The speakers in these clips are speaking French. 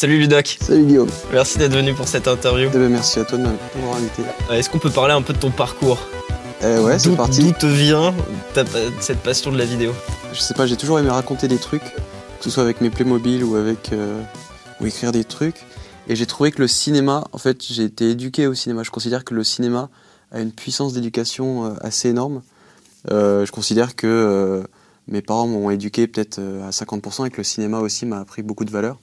Salut Ludoc. Salut Guillaume. Merci d'être venu pour cette interview. Eh ben, merci à toi de m'avoir invité. Est-ce qu'on peut parler un peu de ton parcours? Eh Ouais, c'est parti. D'où te vient ta, cette passion de la vidéo? Je sais pas, j'ai toujours aimé raconter des trucs, que ce soit avec mes Playmobil ou avec euh, ou écrire des trucs. Et j'ai trouvé que le cinéma, en fait, j'ai été éduqué au cinéma. Je considère que le cinéma a une puissance d'éducation euh, assez énorme. Euh, je considère que mes parents m'ont éduqué peut-être à 50% et que le cinéma aussi m'a appris beaucoup de valeurs.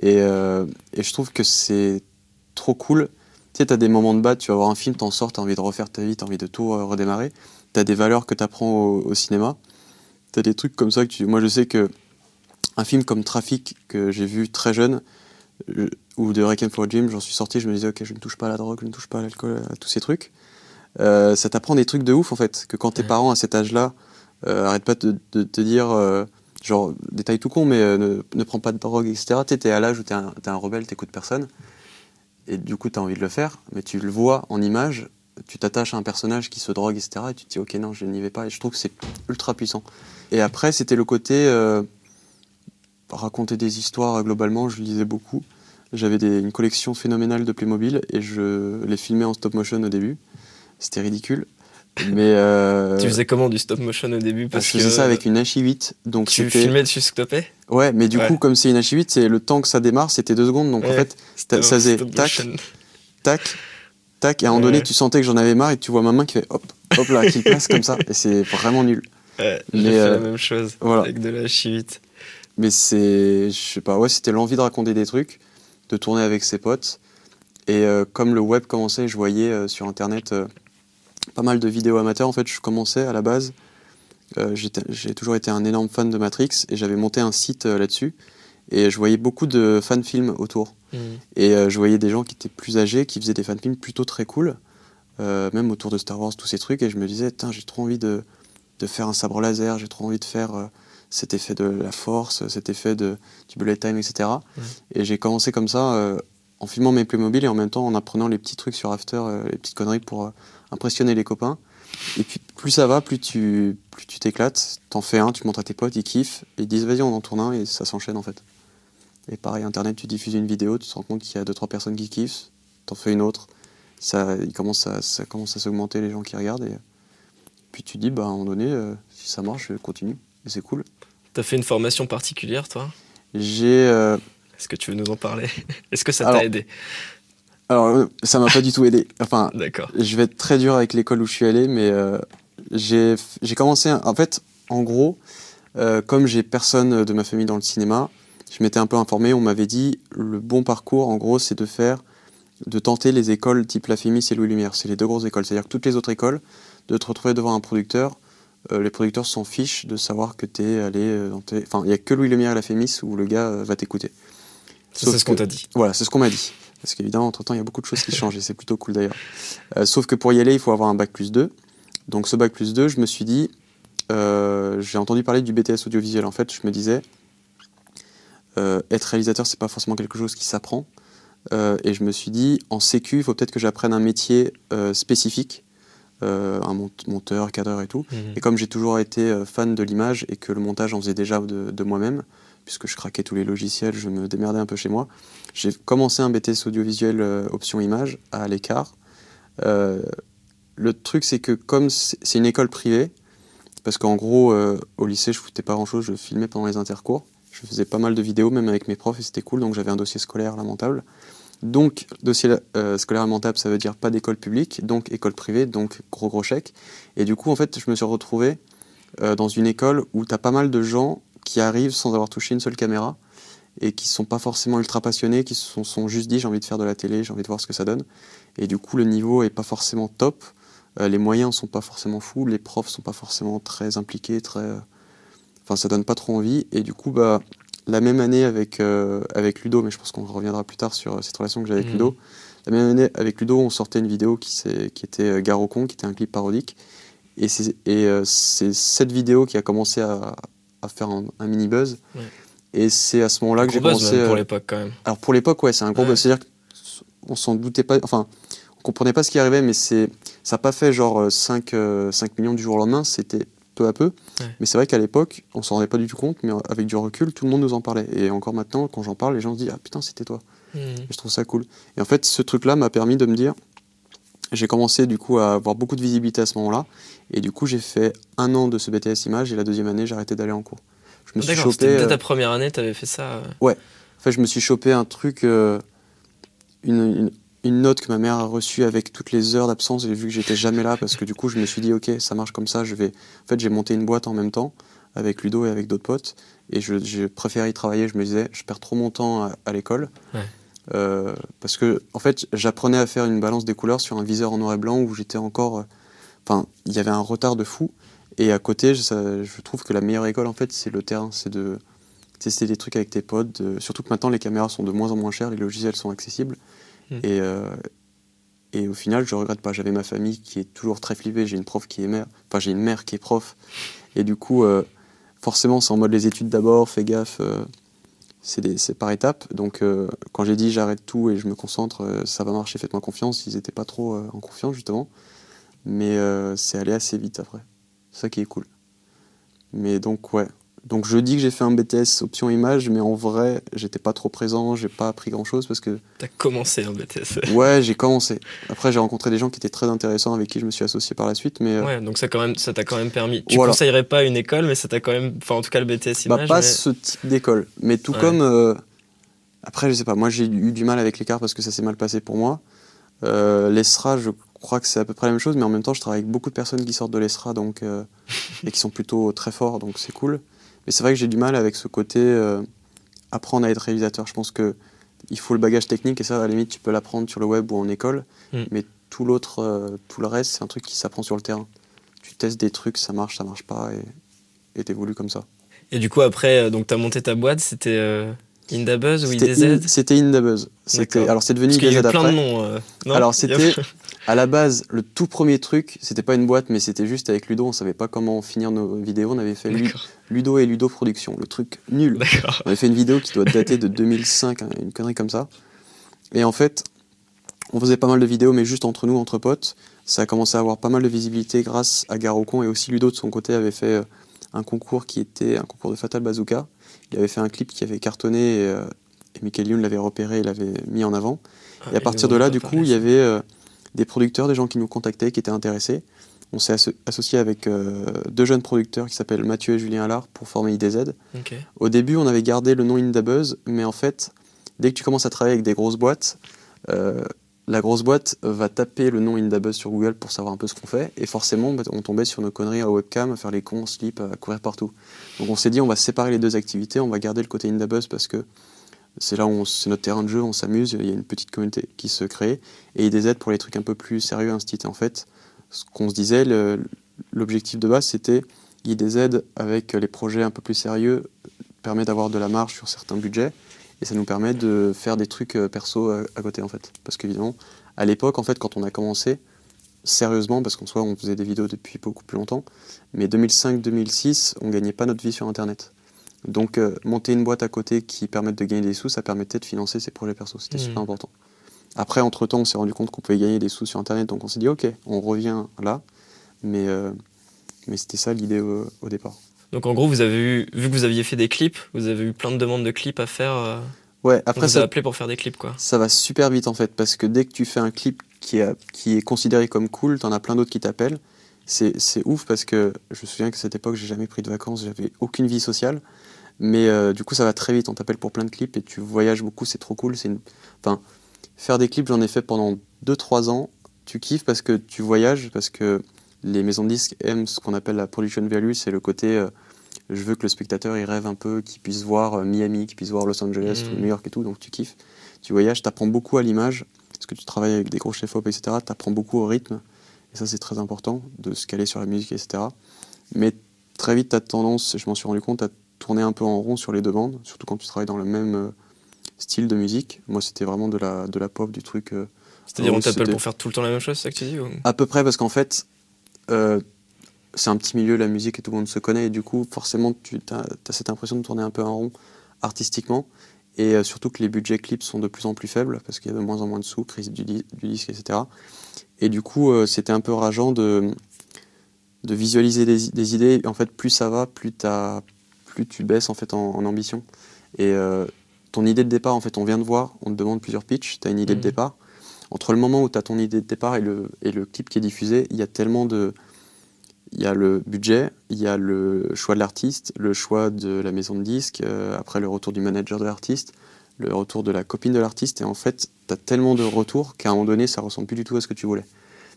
Et, et je trouve que c'est trop cool. Tu sais, tu as des moments de bas, tu vas voir un film, t'en sors, t'as envie de refaire ta vie, t'as envie de tout redémarrer. Tu as des valeurs que tu apprends au, au, cinéma. Tu as des trucs comme ça que tu... Moi, je sais que un film comme Trafic, que j'ai vu très jeune, ou de Requiem for a Dream, j'en suis sorti, je me disais, ok, je ne touche pas à la drogue, je ne touche pas à l'alcool, à tous ces trucs. Euh, ça t'apprend des trucs de ouf, en fait, que quand tes parents à cet âge-là euh, arrêtent pas de, te dire, euh, genre, détail tout con, mais ne, ne, prends pas de drogue, etc. Tu es à l'âge où tu es, un rebelle, t'écoutes personne, et du coup, tu as envie de le faire, mais tu le vois en image, tu t'attaches à un personnage qui se drogue, etc. Et tu te dis, ok, non, je n'y vais pas, et je trouve que c'est ultra puissant. Et après, c'était le côté raconter des histoires globalement, je lisais beaucoup. J'avais une collection phénoménale de Playmobil et je les filmais en stop motion au début. C'était ridicule. Mais euh, tu faisais comment du stop motion au début parce Je faisais ça avec une HI8. Donc tu filmais dessus stopé Ouais, mais du coup, comme c'est une HI8, c'est le temps que ça démarre, c'était deux secondes. Donc en fait, ça faisait tac, tac, tac. Et à un moment donné, tu sentais que j'en avais marre et tu vois ma main qui fait hop, hop là, qui passe comme ça. Et c'est vraiment nul. Ouais, j'ai fait la même chose avec de la HI8. Mais c'est, je sais pas, ouais, c'était l'envie de raconter des trucs, de tourner avec ses potes. Et euh, comme le web commençait, je voyais euh, sur internet euh, pas mal de vidéos amateurs. En fait, je commençais à la base. j'ai toujours été un énorme fan de Matrix et j'avais monté un site là-dessus. Et je voyais beaucoup de fan-films autour. Mmh. Et je voyais des gens qui étaient plus âgés, qui faisaient des fan-films plutôt très cool, même autour de Star Wars, tous ces trucs. Et je me disais, j'ai trop envie de, de, faire un sabre laser, j'ai trop envie de faire cet effet de la force, cet effet de, du bullet time, etc. Et j'ai commencé comme ça, euh, en filmant mes Playmobil et en même temps en apprenant les petits trucs sur After, euh, les petites conneries pour euh, impressionner les copains. Et puis plus ça va, plus tu plus tu t'éclates, t'en fais un, tu montres à tes potes, ils kiffent, et ils disent vas-y on en tourne un et ça s'enchaîne en fait. Et pareil, internet, tu diffuses une vidéo, tu te rends compte qu'il y a deux trois personnes qui kiffent, t'en fais une autre, ça, il commence à, ça commence à s'augmenter les gens qui regardent et puis tu dis bah à un moment donné si ça marche, je continue et c'est cool. T'as fait une formation particulière, toi? J'ai. Euh, Est-ce que tu veux nous en parler? Est-ce que ça t'a aidé? Alors, euh, ça m'a pas du tout aidé. Enfin, D'accord. Je vais être très dur avec l'école où je suis allé, mais euh, j'ai commencé. En fait, en gros, comme j'ai personne de ma famille dans le cinéma, je m'étais un peu informé. On m'avait dit le bon parcours, en gros, c'est de faire, de tenter les écoles type La Fémis et Louis Lumière. C'est les deux grosses écoles. C'est-à-dire que toutes les autres écoles, de te retrouver devant un producteur euh, les producteurs s'en fichent de savoir que tu es allé euh, dans tes... Enfin, il n'y a que Louis Lemire et la Fémis où le gars euh, va t'écouter. C'est ce qu'on t'a dit. Voilà, c'est ce qu'on m'a dit. Parce qu'évidemment, entre-temps, il y a beaucoup de choses qui changent et c'est plutôt cool d'ailleurs. sauf que pour y aller, il faut avoir un bac plus 2. Donc ce bac plus 2, je me suis dit, j'ai entendu parler du BTS audiovisuel. En fait, je me disais, être réalisateur, c'est pas forcément quelque chose qui s'apprend. et je me suis dit, en sécu, il faut peut-être que j'apprenne un métier spécifique euh, un monteur, cadreur et tout. Mhm. Et comme j'ai toujours été euh, fan de l'image et que le montage en faisait déjà de, moi-même, puisque je craquais tous les logiciels, je me démerdais un peu chez moi, j'ai commencé un BTS audiovisuel euh, option image à l'écart. le truc, c'est que comme c'est une école privée, parce qu'en gros, au lycée, je foutais pas grand-chose, je filmais pendant les intercours. Je faisais pas mal de vidéos, même avec mes profs, et c'était cool, donc j'avais un dossier scolaire lamentable. Donc, dossier euh, scolaire lamentable, ça veut dire pas d'école publique, donc école privée, donc gros gros chèque. Et du coup, en fait, je me suis retrouvé euh, dans une école où tu as pas mal de gens qui arrivent sans avoir touché une seule caméra et qui sont pas forcément ultra passionnés, qui se sont, juste dit j'ai envie de faire de la télé, j'ai envie de voir ce que ça donne. Et du coup, le niveau est pas forcément top, euh, les moyens sont pas forcément fous, les profs sont pas forcément très impliqués, très. Enfin, ça donne pas trop envie. Et du coup, bah la même année avec, euh, avec Ludo, mais je pense qu'on reviendra plus tard sur cette relation que j'ai avec mhm. Ludo. La même année avec Ludo, on sortait une vidéo qui, qui était euh, Garocon, qui était un clip parodique. Et c'est euh, cette vidéo qui a commencé à, à faire un, mini buzz. Et c'est à ce moment-là que j'ai commencé. pour l'époque quand même. Alors pour l'époque, ouais, c'est un gros buzz. C'est-à-dire qu'on s'en doutait pas. Enfin, on comprenait pas ce qui arrivait, mais ça n'a pas fait genre 5, 5 millions du jour au lendemain. C'était peu à peu. Mais c'est vrai qu'à l'époque, on s'en rendait pas du tout compte, mais avec du recul, tout le monde nous en parlait. Et encore maintenant, quand j'en parle, les gens se disent Ah putain, c'était toi. Mmh. je trouve ça cool. Et en fait, ce truc-là m'a permis de me dire j'ai commencé du coup à avoir beaucoup de visibilité à ce moment-là. Et du coup, j'ai fait un an de ce BTS Image et la deuxième année, j'ai arrêté d'aller en cours. Je me suis chopé. Ta euh, première année, tu avais fait ça euh Ouais. En fait, je me suis chopé un truc, euh, une, une, note que ma mère a reçue avec toutes les heures d'absence. J'ai vu que j'étais jamais là parce que du coup, je me suis dit, ok, ça marche comme ça. Je vais. En fait, j'ai monté une boîte en même temps avec Ludo et avec d'autres potes. Et je, je préférais y travailler. Je me disais, je perds trop mon temps à, l'école. Parce que, en fait, j'apprenais à faire une balance des couleurs sur un viseur en noir et blanc où j'étais encore. Enfin, il y avait un retard de fou. Et à côté, je trouve que la meilleure école, en fait, c'est le terrain. C'est de tester des trucs avec tes potes. surtout que maintenant, les caméras sont de moins en moins chères, les logiciels sont accessibles. Hmm. Et, euh, et au final, je regrette pas. J'avais ma famille qui est toujours très flippée. J'ai une prof qui est mère. Enfin, j'ai une mère qui est prof. Et du coup, euh, forcément, c'est en mode les études d'abord, fais gaffe. Euh, c'est par étapes. Donc, quand j'ai dit j'arrête tout et je me concentre, ça va marcher, faites-moi confiance. Ils n'étaient pas trop en confiance, justement. Mais c'est allé assez vite après. C'est ça qui est cool. Mais donc, ouais. Donc, je dis que j'ai fait un BTS option image, mais en vrai, j'étais pas trop présent, j'ai pas appris grand chose parce que. T'as commencé un BTS Ouais, j'ai commencé. Après, j'ai rencontré des gens qui étaient très intéressants avec qui je me suis associé par la suite, mais. Euh, ouais, donc ça, quand même, ça t'a quand même permis. Tu conseillerais pas une école, mais ça t'a quand même. Enfin, en tout cas, le BTS bah, image. Bah, pas ce type d'école. Mais tout comme. Euh, après, je sais pas, moi j'ai eu du mal avec l'écart parce que ça s'est mal passé pour moi. Euh, L'ESRA, je crois que c'est à peu près la même chose, mais en même temps, je travaille avec beaucoup de personnes qui sortent de l'ESRA donc, euh, et qui sont plutôt très forts, donc c'est cool. Mais c'est vrai que j'ai du mal avec ce côté euh, apprendre à être réalisateur. Je pense que il faut le bagage technique et ça, à la limite, tu peux l'apprendre sur le web ou en école, mm. mais tout l'autre, euh, tout le reste, c'est un truc qui s'apprend sur le terrain. Tu testes des trucs, ça marche, ça marche pas, et t'évolues comme ça. Et du coup, après, donc tu as monté ta boîte, c'était Indabuzz ou IDZ C'était Indabuzz. Alors c'est devenu IDZ après. plein de noms. Euh, alors c'était à la base le tout premier truc, c'était pas une boîte mais c'était juste avec Ludo, on savait pas comment finir nos vidéos, on avait fait Ludo et Ludo Production, le truc nul. On avait fait une vidéo qui doit dater de 2005, hein, une connerie comme ça. Et en fait, on faisait pas mal de vidéos mais juste entre nous, entre potes. Ça a commencé à avoir pas mal de visibilité grâce à Garocon et aussi Ludo de son côté avait fait euh, un concours qui était un concours de Fatal Bazooka il avait fait un clip qui avait cartonné et, euh, Michael Youn l'avait repéré et l'avait mis en avant. Ah, et à partir de là, du coup, il y avait euh, des producteurs, des gens qui nous contactaient, qui étaient intéressés. On s'est associé avec euh, deux jeunes producteurs qui s'appellent Mathieu et Julien Allard pour former IDZ. Au début, on avait gardé le nom Indabuzz, mais en fait, dès que tu commences à travailler avec des grosses boîtes, la grosse boîte va taper le nom Indabuzz sur Google pour savoir un peu ce qu'on fait. Et forcément, bah, on tombait sur nos conneries à webcam, à faire les cons, slip, à courir partout. Donc on s'est dit, on va séparer les deux activités, on va garder le côté Indabuzz parce que c'est là où c'est notre terrain de jeu, on s'amuse, il y a une petite communauté qui se crée. Et IDZ pour les trucs un peu plus sérieux, institués. En fait, ce qu'on se disait, l'objectif de base, c'était IDZ avec les projets un peu plus sérieux permet d'avoir de la marge sur certains budgets et ça nous permet de faire des trucs euh, perso à, côté en fait. Parce qu'évidemment, à l'époque, en fait, quand on a commencé, sérieusement, parce qu'en soi on faisait des vidéos depuis beaucoup plus longtemps, mais 2005-2006, on gagnait pas notre vie sur Internet. Donc euh, monter une boîte à côté qui permette de gagner des sous, ça permettait de financer ses projets perso, c'était mmh. super important. Après, entre-temps, on s'est rendu compte qu'on pouvait gagner des sous sur Internet, donc on s'est dit, ok, on revient là, mais, mais c'était ça l'idée au départ. Donc en gros, vous avez eu, vu que vous aviez fait des clips, vous avez eu plein de demandes de clips à faire. Euh, ouais, après ça. Appelé pour faire des clips quoi. Ça va super vite en fait, parce que dès que tu fais un clip qui, qui est considéré comme cool, t'en as plein d'autres qui t'appellent. C'est ouf parce que je me souviens qu'à cette époque, j'ai jamais pris de vacances, j'avais aucune vie sociale. Mais euh, du coup, ça va très vite, on t'appelle pour plein de clips et tu voyages beaucoup, c'est trop cool. Une... Enfin, faire des clips, j'en ai fait pendant 2-3 ans. Tu kiffes parce que tu voyages, parce que les maisons de disques aiment ce qu'on appelle la production value, c'est le côté euh, je veux que le spectateur il rêve un peu, qu'il puisse voir euh, Miami, qu'il puisse voir Los Angeles ou mm. New York et tout, donc tu kiffes. Tu voyages, tu apprends beaucoup à l'image, parce que tu travailles avec des gros chefs-op, etc. Tu apprends beaucoup au rythme, et ça c'est très important, de se caler sur la musique, etc. Mais très vite, tu as tendance, je m'en suis rendu compte, tourner un peu en rond sur les demandes, surtout quand tu travailles dans le même euh, style de musique. Moi, c'était vraiment de la, de la pop, du truc. C'est-à-dire, on t'appelle pour faire tout le temps la même chose, c'est ça que tu dis À peu près, parce qu'en fait, euh, c'est un petit milieu, la musique, et tout le monde se connaît, et du coup, forcément, tu as, cette impression de tourner un peu en rond artistiquement, et euh, surtout que les budgets clips sont de plus en plus faibles, parce qu'il y a de moins en moins de sous, crise du, disque, etc. Et du coup, euh, c'était un peu rageant de, de visualiser des, idées. En fait, plus ça va, plus, as, plus tu baisses en, fait, en, ambition. Et euh, ton idée de départ, en fait, on vient de voir, on te demande plusieurs pitchs, tu as une idée de mmh. départ. Entre le moment où tu as ton idée de départ et le, et le clip qui est diffusé, il y a tellement de. Il y a le budget, il y a le choix de l'artiste, le choix de la maison de disques, euh, après le retour du manager de l'artiste, le retour de la copine de l'artiste. Et en fait, tu as tellement de retours qu'à un moment donné, ça ressemble plus du tout à ce que tu voulais.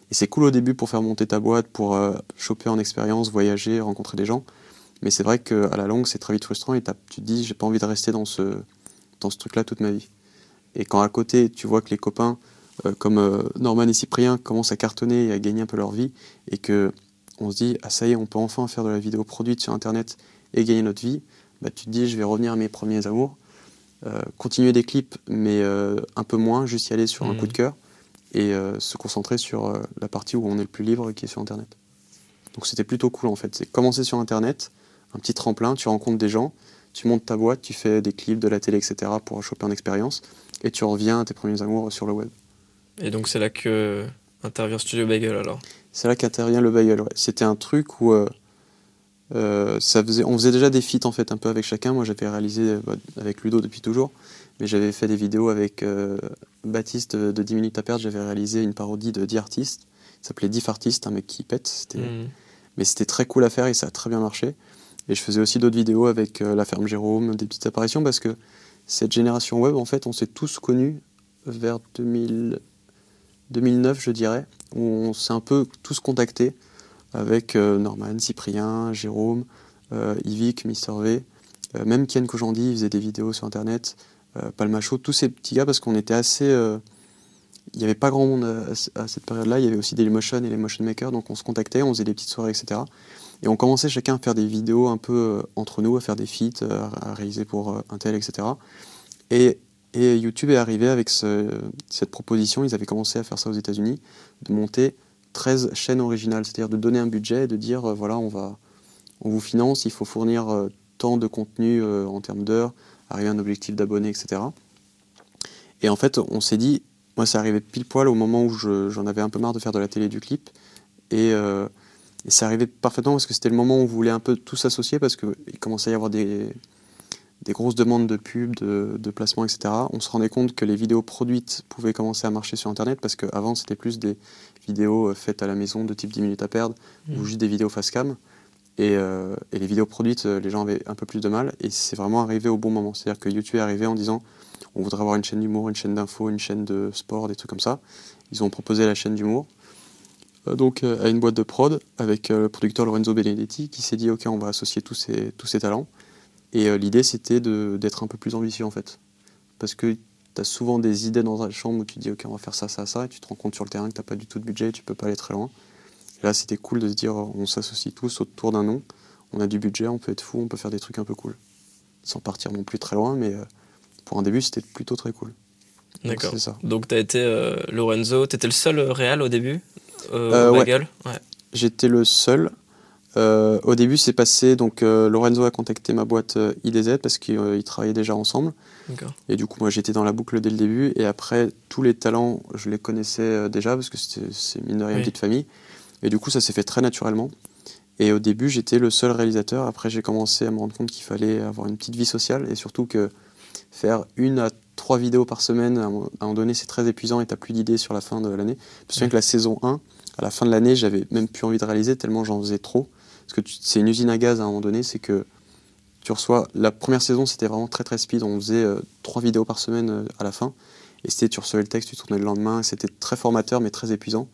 Et c'est cool au début pour faire monter ta boîte, pour euh, choper en expérience, voyager, rencontrer des gens. Mais c'est vrai qu'à la longue, c'est très vite frustrant et tu te dis, j'ai pas envie de rester dans ce, dans ce truc-là toute ma vie. Et quand à côté, tu vois que les copains, euh, comme euh, Norman et Cyprien, commencent à cartonner et à gagner un peu leur vie, et que on se dit, ah ça y est, on peut enfin faire de la vidéo produite sur Internet et gagner notre vie, bah, tu te dis, je vais revenir à mes premiers amours, continuer des clips, mais un peu moins, juste y aller sur un mmh. coup de cœur et euh, se concentrer sur euh, la partie où on est le plus libre qui est sur Internet. Donc c'était plutôt cool en fait. C'est commencer sur Internet, un petit tremplin, tu rencontres des gens, tu montes ta boîte, tu fais des clips, de la télé, etc. pour choper en expérience, et tu reviens à tes premiers amours sur le web. Et donc c'est là que intervient Studio Bagel alors? C'est là qu'intervient le Bagel, ouais. C'était un truc où euh, ça faisait, on faisait déjà des feats en fait un peu avec chacun. Moi j'avais réalisé bah, avec Ludo depuis toujours, mais j'avais fait des vidéos avec Baptiste de 10 minutes à perdre, j'avais réalisé une parodie de 10 artistes. Il s'appelait 10 artistes, un mec qui pète. Mhm. Mais c'était très cool à faire et ça a très bien marché. Et je faisais aussi d'autres vidéos avec euh, La Ferme Jérôme, des petites apparitions, parce que cette génération web, en fait, on s'est tous connus vers 2000, 2009, je dirais, on s'est un peu tous contactés avec euh, Norman, Cyprien, Jérôme, euh, Yvick, Mister V. Euh, même Ken Kojandi faisait des vidéos sur Internet. Palmacho, tous ces petits gars, parce qu'on était assez. Euh, il n'y avait pas grand monde à, cette période-là. Il y avait aussi des motion et les motion makers, donc on se contactait, on faisait des petites soirées, etc. Et on commençait chacun à faire des vidéos un peu euh, entre nous, à faire des feats, à réaliser pour Intel, etc. Et, et, YouTube est arrivé avec cette proposition, ils avaient commencé à faire ça aux États-Unis, de monter 13 chaînes originales, c'est-à-dire de donner un budget et de dire voilà, on, va, on vous finance, il faut fournir tant de contenu en termes d'heures, arriver à un objectif d'abonnés, etc. Et en fait, on s'est dit, moi, c'est arrivé pile poil au moment où j'en avais un peu marre de faire de la télé du clip. Et, euh, et c'est arrivé parfaitement parce que c'était le moment où on voulait un peu tout s'associer parce qu'il commençait à y avoir des, des grosses demandes de pub, de, de placement, etc. On se rendait compte que les vidéos produites pouvaient commencer à marcher sur Internet parce qu'avant, c'était plus des vidéos euh, faites à la maison de type 10 minutes à perdre ou mmh. juste des vidéos face cam. Euh, et, les vidéos produites, euh, les gens avaient un peu plus de mal. Et c'est vraiment arrivé au bon moment. C'est-à-dire que YouTube est arrivé en disant on voudrait avoir une chaîne d'humour, une chaîne d'info, une chaîne de sport, des trucs comme ça. Ils ont proposé la chaîne d'humour. Euh, donc à une boîte de prod avec le producteur Lorenzo Benedetti qui s'est dit ok on va associer tous ces, tous ces talents. Et l'idée c'était d'être un peu plus ambitieux en fait. Parce que tu as souvent des idées dans la chambre où tu dis ok on va faire ça, ça, ça, et tu te rends compte sur le terrain que tu n'as pas du tout de budget, tu peux pas aller très loin là, c'était cool de se dire, on s'associe tous autour d'un nom, on a du budget, on peut être fou, on peut faire des trucs un peu cool. Sans partir non plus très loin, mais euh, pour un début, c'était plutôt très cool. D'accord. Donc, tu as été euh, Lorenzo, tu étais le seul euh, réel au début euh, au ouais. J'étais le seul. au début, c'est passé, donc Lorenzo a contacté ma boîte IDZ parce qu'ils travaillaient déjà ensemble. Et du coup, moi, j'étais dans la boucle dès le début. Et après, tous les talents, je les connaissais déjà parce que c'est mine de rien une petite famille. Et du coup, ça s'est fait très naturellement. Et au début, j'étais le seul réalisateur. Après, j'ai commencé à me rendre compte qu'il fallait avoir une petite vie sociale et surtout que faire une à trois vidéos par semaine, à un moment donné, c'est très épuisant et tu n'as plus d'idées sur la fin de l'année. Je me souviens que la saison 1, à la fin de l'année, j'avais même plus envie de réaliser tellement j'en faisais trop. Parce que c'est une usine à gaz à un moment donné, c'est que tu reçois. La première saison, c'était vraiment très très speed. On faisait euh, trois vidéos par semaine euh, à la fin. Et c'était, tu recevais le texte, tu tournais le lendemain. C'était très formateur, mais très épuisant.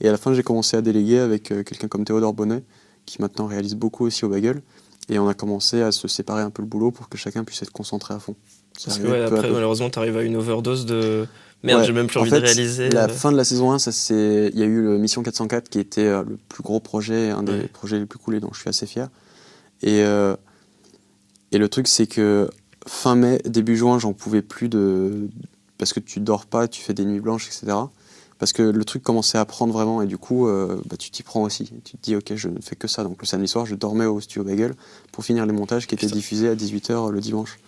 Et à la fin, j'ai commencé à déléguer avec euh, quelqu'un comme Théodore Bonnet, qui maintenant réalise beaucoup aussi au Bagel. Et on a commencé à se séparer un peu le boulot pour que chacun puisse être concentré à fond. Parce que après, malheureusement, tu arrives à une overdose de. Merde, j'ai même plus envie de réaliser. La fin de la saison 1, il y a eu le Mission 404 qui était euh, le plus gros projet, un des projets les plus coolés dont je suis assez fier. Et, euh, et le truc, c'est que fin mai, début juin, j'en pouvais plus de. Parce que tu dors pas, tu fais des nuits blanches, etc parce que le truc commençait à prendre vraiment et du coup euh, bah, tu t'y prends aussi. Tu te dis ok je ne fais que ça. Donc le samedi soir je dormais au studio Bagel pour finir les montages qui étaient diffusés à 18h le dimanche.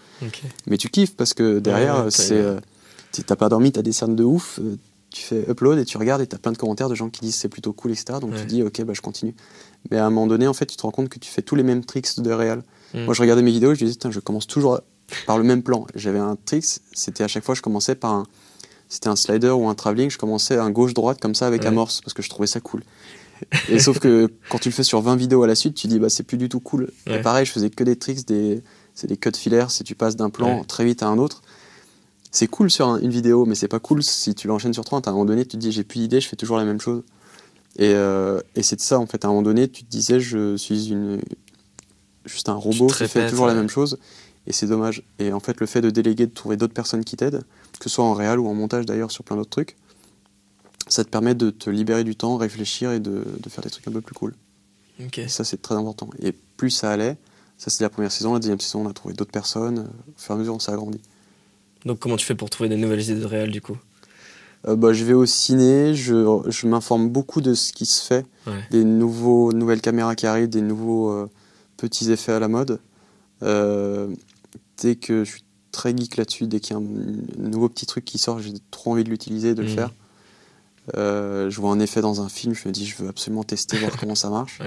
Mais tu kiffes parce que derrière c'est euh, t'as pas dormi, t'as des cernes de ouf, euh, tu fais upload et tu regardes et tu as plein de commentaires de gens qui disent c'est plutôt cool, etc. Donc tu dis, ok, bah, je continue. Mais à un moment donné, en fait, tu te rends compte que tu fais tous les mêmes tricks de réel. Mm. Moi, je regardais mes vidéos et je disais, je commence toujours par le même plan. J'avais un trick, c'était à chaque fois, je commençais par un. C'était un slider ou un travelling, je commençais un gauche-droite comme ça avec amorce parce que je trouvais ça cool. Et sauf que quand tu le fais sur 20 vidéos à la suite, tu dis bah c'est plus du tout cool. Et pareil, je faisais que des tricks, des c'est des cuts filaires, si tu passes d'un plan très vite à un autre. C'est cool sur une vidéo, mais c'est pas cool si tu l'enchaînes sur 30. À un moment donné, tu te dis j'ai plus d'idée, je fais toujours la même chose. Et, euh, et c'est ça en fait. À un moment donné, tu te disais je suis une juste un robot qui fait toujours la même chose. Et c'est dommage. Et en fait, le fait de déléguer, de trouver d'autres personnes qui t'aident, que ce soit en réel ou en montage d'ailleurs sur plein d'autres trucs, ça te permet de te libérer du temps, réfléchir et de, de faire des trucs un peu plus cool. Et ça, c'est très important. Et plus ça allait, ça c'est la première saison, la deuxième saison, on a trouvé d'autres personnes, au fur et à mesure, on s'est agrandi. Donc comment tu fais pour trouver des nouvelles idées de réel du coup? Euh, bah, je vais au ciné, je, je m'informe beaucoup de ce qui se fait, des nouveaux, nouvelles caméras qui arrivent, des nouveaux euh, petits effets à la mode. Euh, dès que je suis très geek là-dessus, dès qu'il y a un, nouveau petit truc qui sort, j'ai trop envie de l'utiliser, de le mmh. faire. Je vois un effet dans un film, je me dis je veux absolument tester, voir comment ça marche.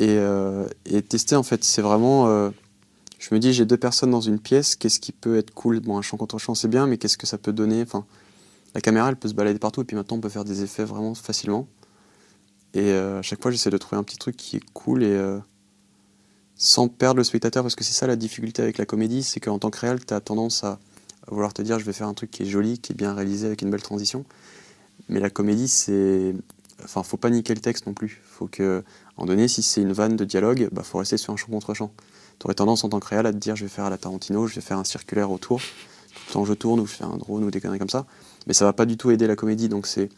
Et, euh, et, tester, en fait, c'est vraiment. Euh, je me dis j'ai deux personnes dans une pièce, qu'est-ce qui peut être cool? Bon, un champ contre champ, c'est bien, mais qu'est-ce que ça peut donner? Enfin, La caméra, elle peut se balader partout, et puis maintenant, on peut faire des effets vraiment facilement. Et à chaque fois, j'essaie de trouver un petit truc qui est cool et sans perdre le spectateur, parce que c'est ça la difficulté avec la comédie, c'est qu'en tant que réel, tu as tendance à vouloir te dire je vais faire un truc qui est joli, qui est bien réalisé avec une belle transition. Mais la comédie, c'est. Enfin, faut pas niquer le texte non plus. Faut que, moment donné, si c'est une vanne de dialogue, bah, faut rester sur un champ contre champ. Tu aurais tendance en tant que réel à te dire je vais faire à la Tarantino, je vais faire un circulaire autour, tout le temps je tourne ou je fais un drone ou des conneries comme ça. Mais ça va pas du tout aider la comédie. Donc c'est.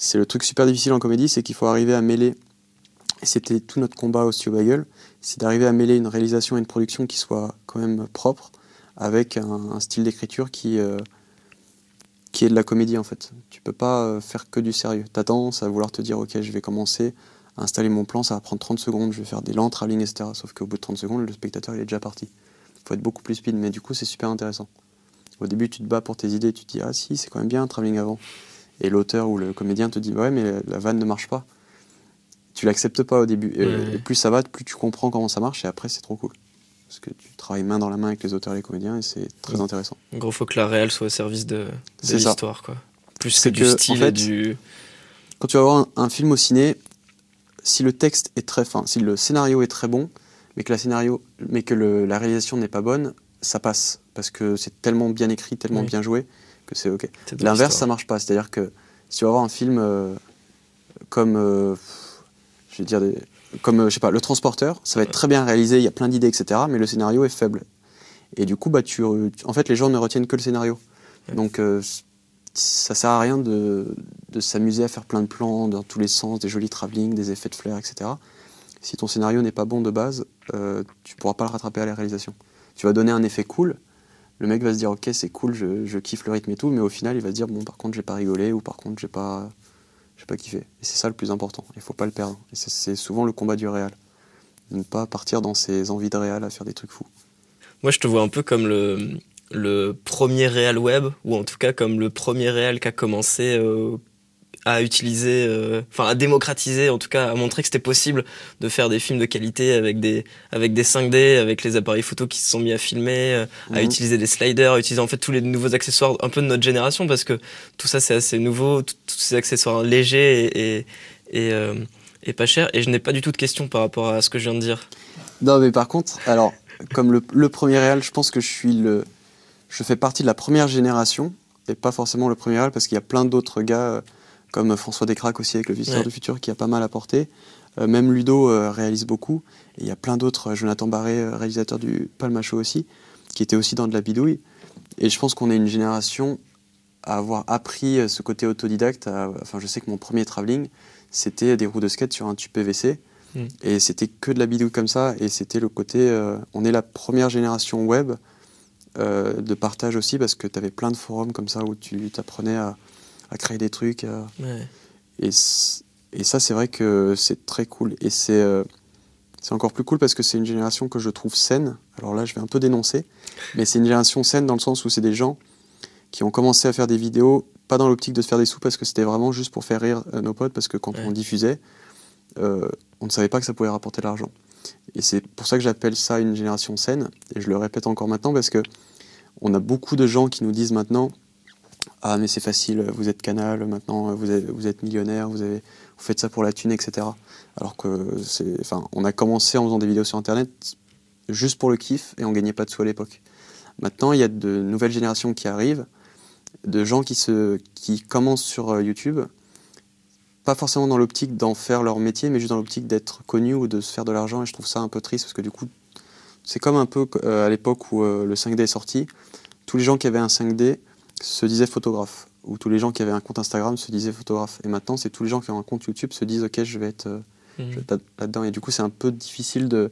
C'est le truc super difficile en comédie, c'est qu'il faut arriver à mêler. Et c'était tout notre combat au Studio Bagel c'est d'arriver à mêler une réalisation et une production qui soit quand même propre avec un, style d'écriture qui, euh, qui est de la comédie en fait. Tu peux pas euh, faire que du sérieux. Tu as tendance à vouloir te dire ok je vais commencer à installer mon plan, ça va prendre 30 secondes, je vais faire des lents travelling, etc. Sauf qu'au bout de 30 secondes, le spectateur il est déjà parti. Il faut être beaucoup plus speed, mais du coup c'est super intéressant. Au début tu te bats pour tes idées, tu te dis ah si c'est quand même bien un travelling avant. Et l'auteur ou le comédien te dit ouais mais la vanne ne marche pas tu l'acceptes pas au début. Et, plus ça va, plus tu comprends comment ça marche, et après, c'est trop cool. Parce que tu travailles main dans la main avec les auteurs et les comédiens, et c'est très intéressant. En gros, faut que la réelle soit au service de, l'histoire, quoi. Plus que, du style et du. Quand tu vas voir un, film au ciné, si le texte est très fin, si le scénario est très bon, mais que la, scénario, mais que la réalisation n'est pas bonne, ça passe. Parce que c'est tellement bien écrit, tellement bien joué, que c'est OK. L'inverse, ça marche pas. C'est-à-dire que si tu vas voir un film euh, comme. Euh, je vais dire, comme euh, je sais pas, le transporteur, ça va être très bien réalisé, il y a plein d'idées, etc. Mais le scénario est faible. Et du coup, bah, tu, en fait, les gens ne retiennent que le scénario. Donc, euh, ça sert à rien de, de s'amuser à faire plein de plans dans tous les sens, des jolis travelling, des effets de flair, etc. Si ton scénario n'est pas bon de base, euh, tu pourras pas le rattraper à la réalisation. Tu vas donner un effet cool, le mec va se dire ok c'est cool, je, je, kiffe le rythme et tout, mais au final il va se dire bon par contre j'ai pas rigolé ou par contre j'ai pas je sais pas kiffer. Et c'est ça le plus important. Il faut pas le perdre. Et c'est souvent le combat du réel. Ne pas partir dans ses envies de réel à faire des trucs fous. Moi, je te vois un peu comme le, le premier réel web, ou en tout cas comme le premier réel qui a commencé euh, à utiliser, euh, enfin à démocratiser, en tout cas à montrer que c'était possible de faire des films de qualité avec des avec des 5D, avec les appareils photo qui se sont mis à filmer, euh, à mhm. utiliser des sliders, à utiliser en fait tous les nouveaux accessoires un peu de notre génération parce que tout ça c'est assez nouveau, tous ces accessoires légers et et, euh, et, pas chers. Et je n'ai pas du tout de questions par rapport à ce que je viens de dire. Non mais par contre, alors comme le, le premier réel, je pense que je suis le, je fais partie de la première génération et pas forcément le premier réel parce qu'il y a plein d'autres gars comme François Descraques aussi avec Le Visiteur du Futur qui a pas mal apporté. Euh, même Ludo euh, réalise beaucoup. Et il y a plein d'autres, euh, Jonathan Barré, réalisateur du Palmacho aussi, qui était aussi dans de la bidouille. Et je pense qu'on est une génération à avoir appris ce côté autodidacte. enfin, je sais que mon premier travelling, c'était des roues de skate sur un tube PVC. Mm. Et c'était que de la bidouille comme ça. Et c'était le côté. on est la première génération web de partage aussi, parce que tu avais plein de forums comme ça où tu t'apprenais à à créer des trucs. Euh. Et, et, ça, c'est vrai que c'est très cool. Et c'est euh, encore plus cool parce que c'est une génération que je trouve saine. Alors là, je vais un peu dénoncer, mais c'est une génération saine dans le sens où c'est des gens qui ont commencé à faire des vidéos pas dans l'optique de se faire des sous parce que c'était vraiment juste pour faire rire nos potes parce que quand on diffusait, on ne savait pas que ça pouvait rapporter de l'argent. Et c'est pour ça que j'appelle ça une génération saine. Et je le répète encore maintenant parce que on a beaucoup de gens qui nous disent maintenant Ah, mais c'est facile, vous êtes canal, maintenant vous êtes, millionnaire, vous faites ça pour la thune, etc. Alors que c'est. Enfin, on a commencé en faisant des vidéos sur internet juste pour le kiff et on gagnait pas de sous à l'époque. Maintenant, il y a de nouvelles générations qui arrivent, de gens qui, se, qui commencent sur euh, YouTube pas forcément dans l'optique d'en faire leur métier, mais juste dans l'optique d'être connu ou de se faire de l'argent. Et je trouve ça un peu triste parce que du coup, c'est comme un peu euh, à l'époque où euh, le 5D est sorti. Tous les gens qui avaient un 5D se disaient photographes. Ou tous les gens qui avaient un compte Instagram se disaient photographes. Et maintenant, c'est tous les gens qui ont un compte YouTube se disent Ok, je vais être, euh, mmh. là-dedans. Et du coup, c'est un peu difficile de,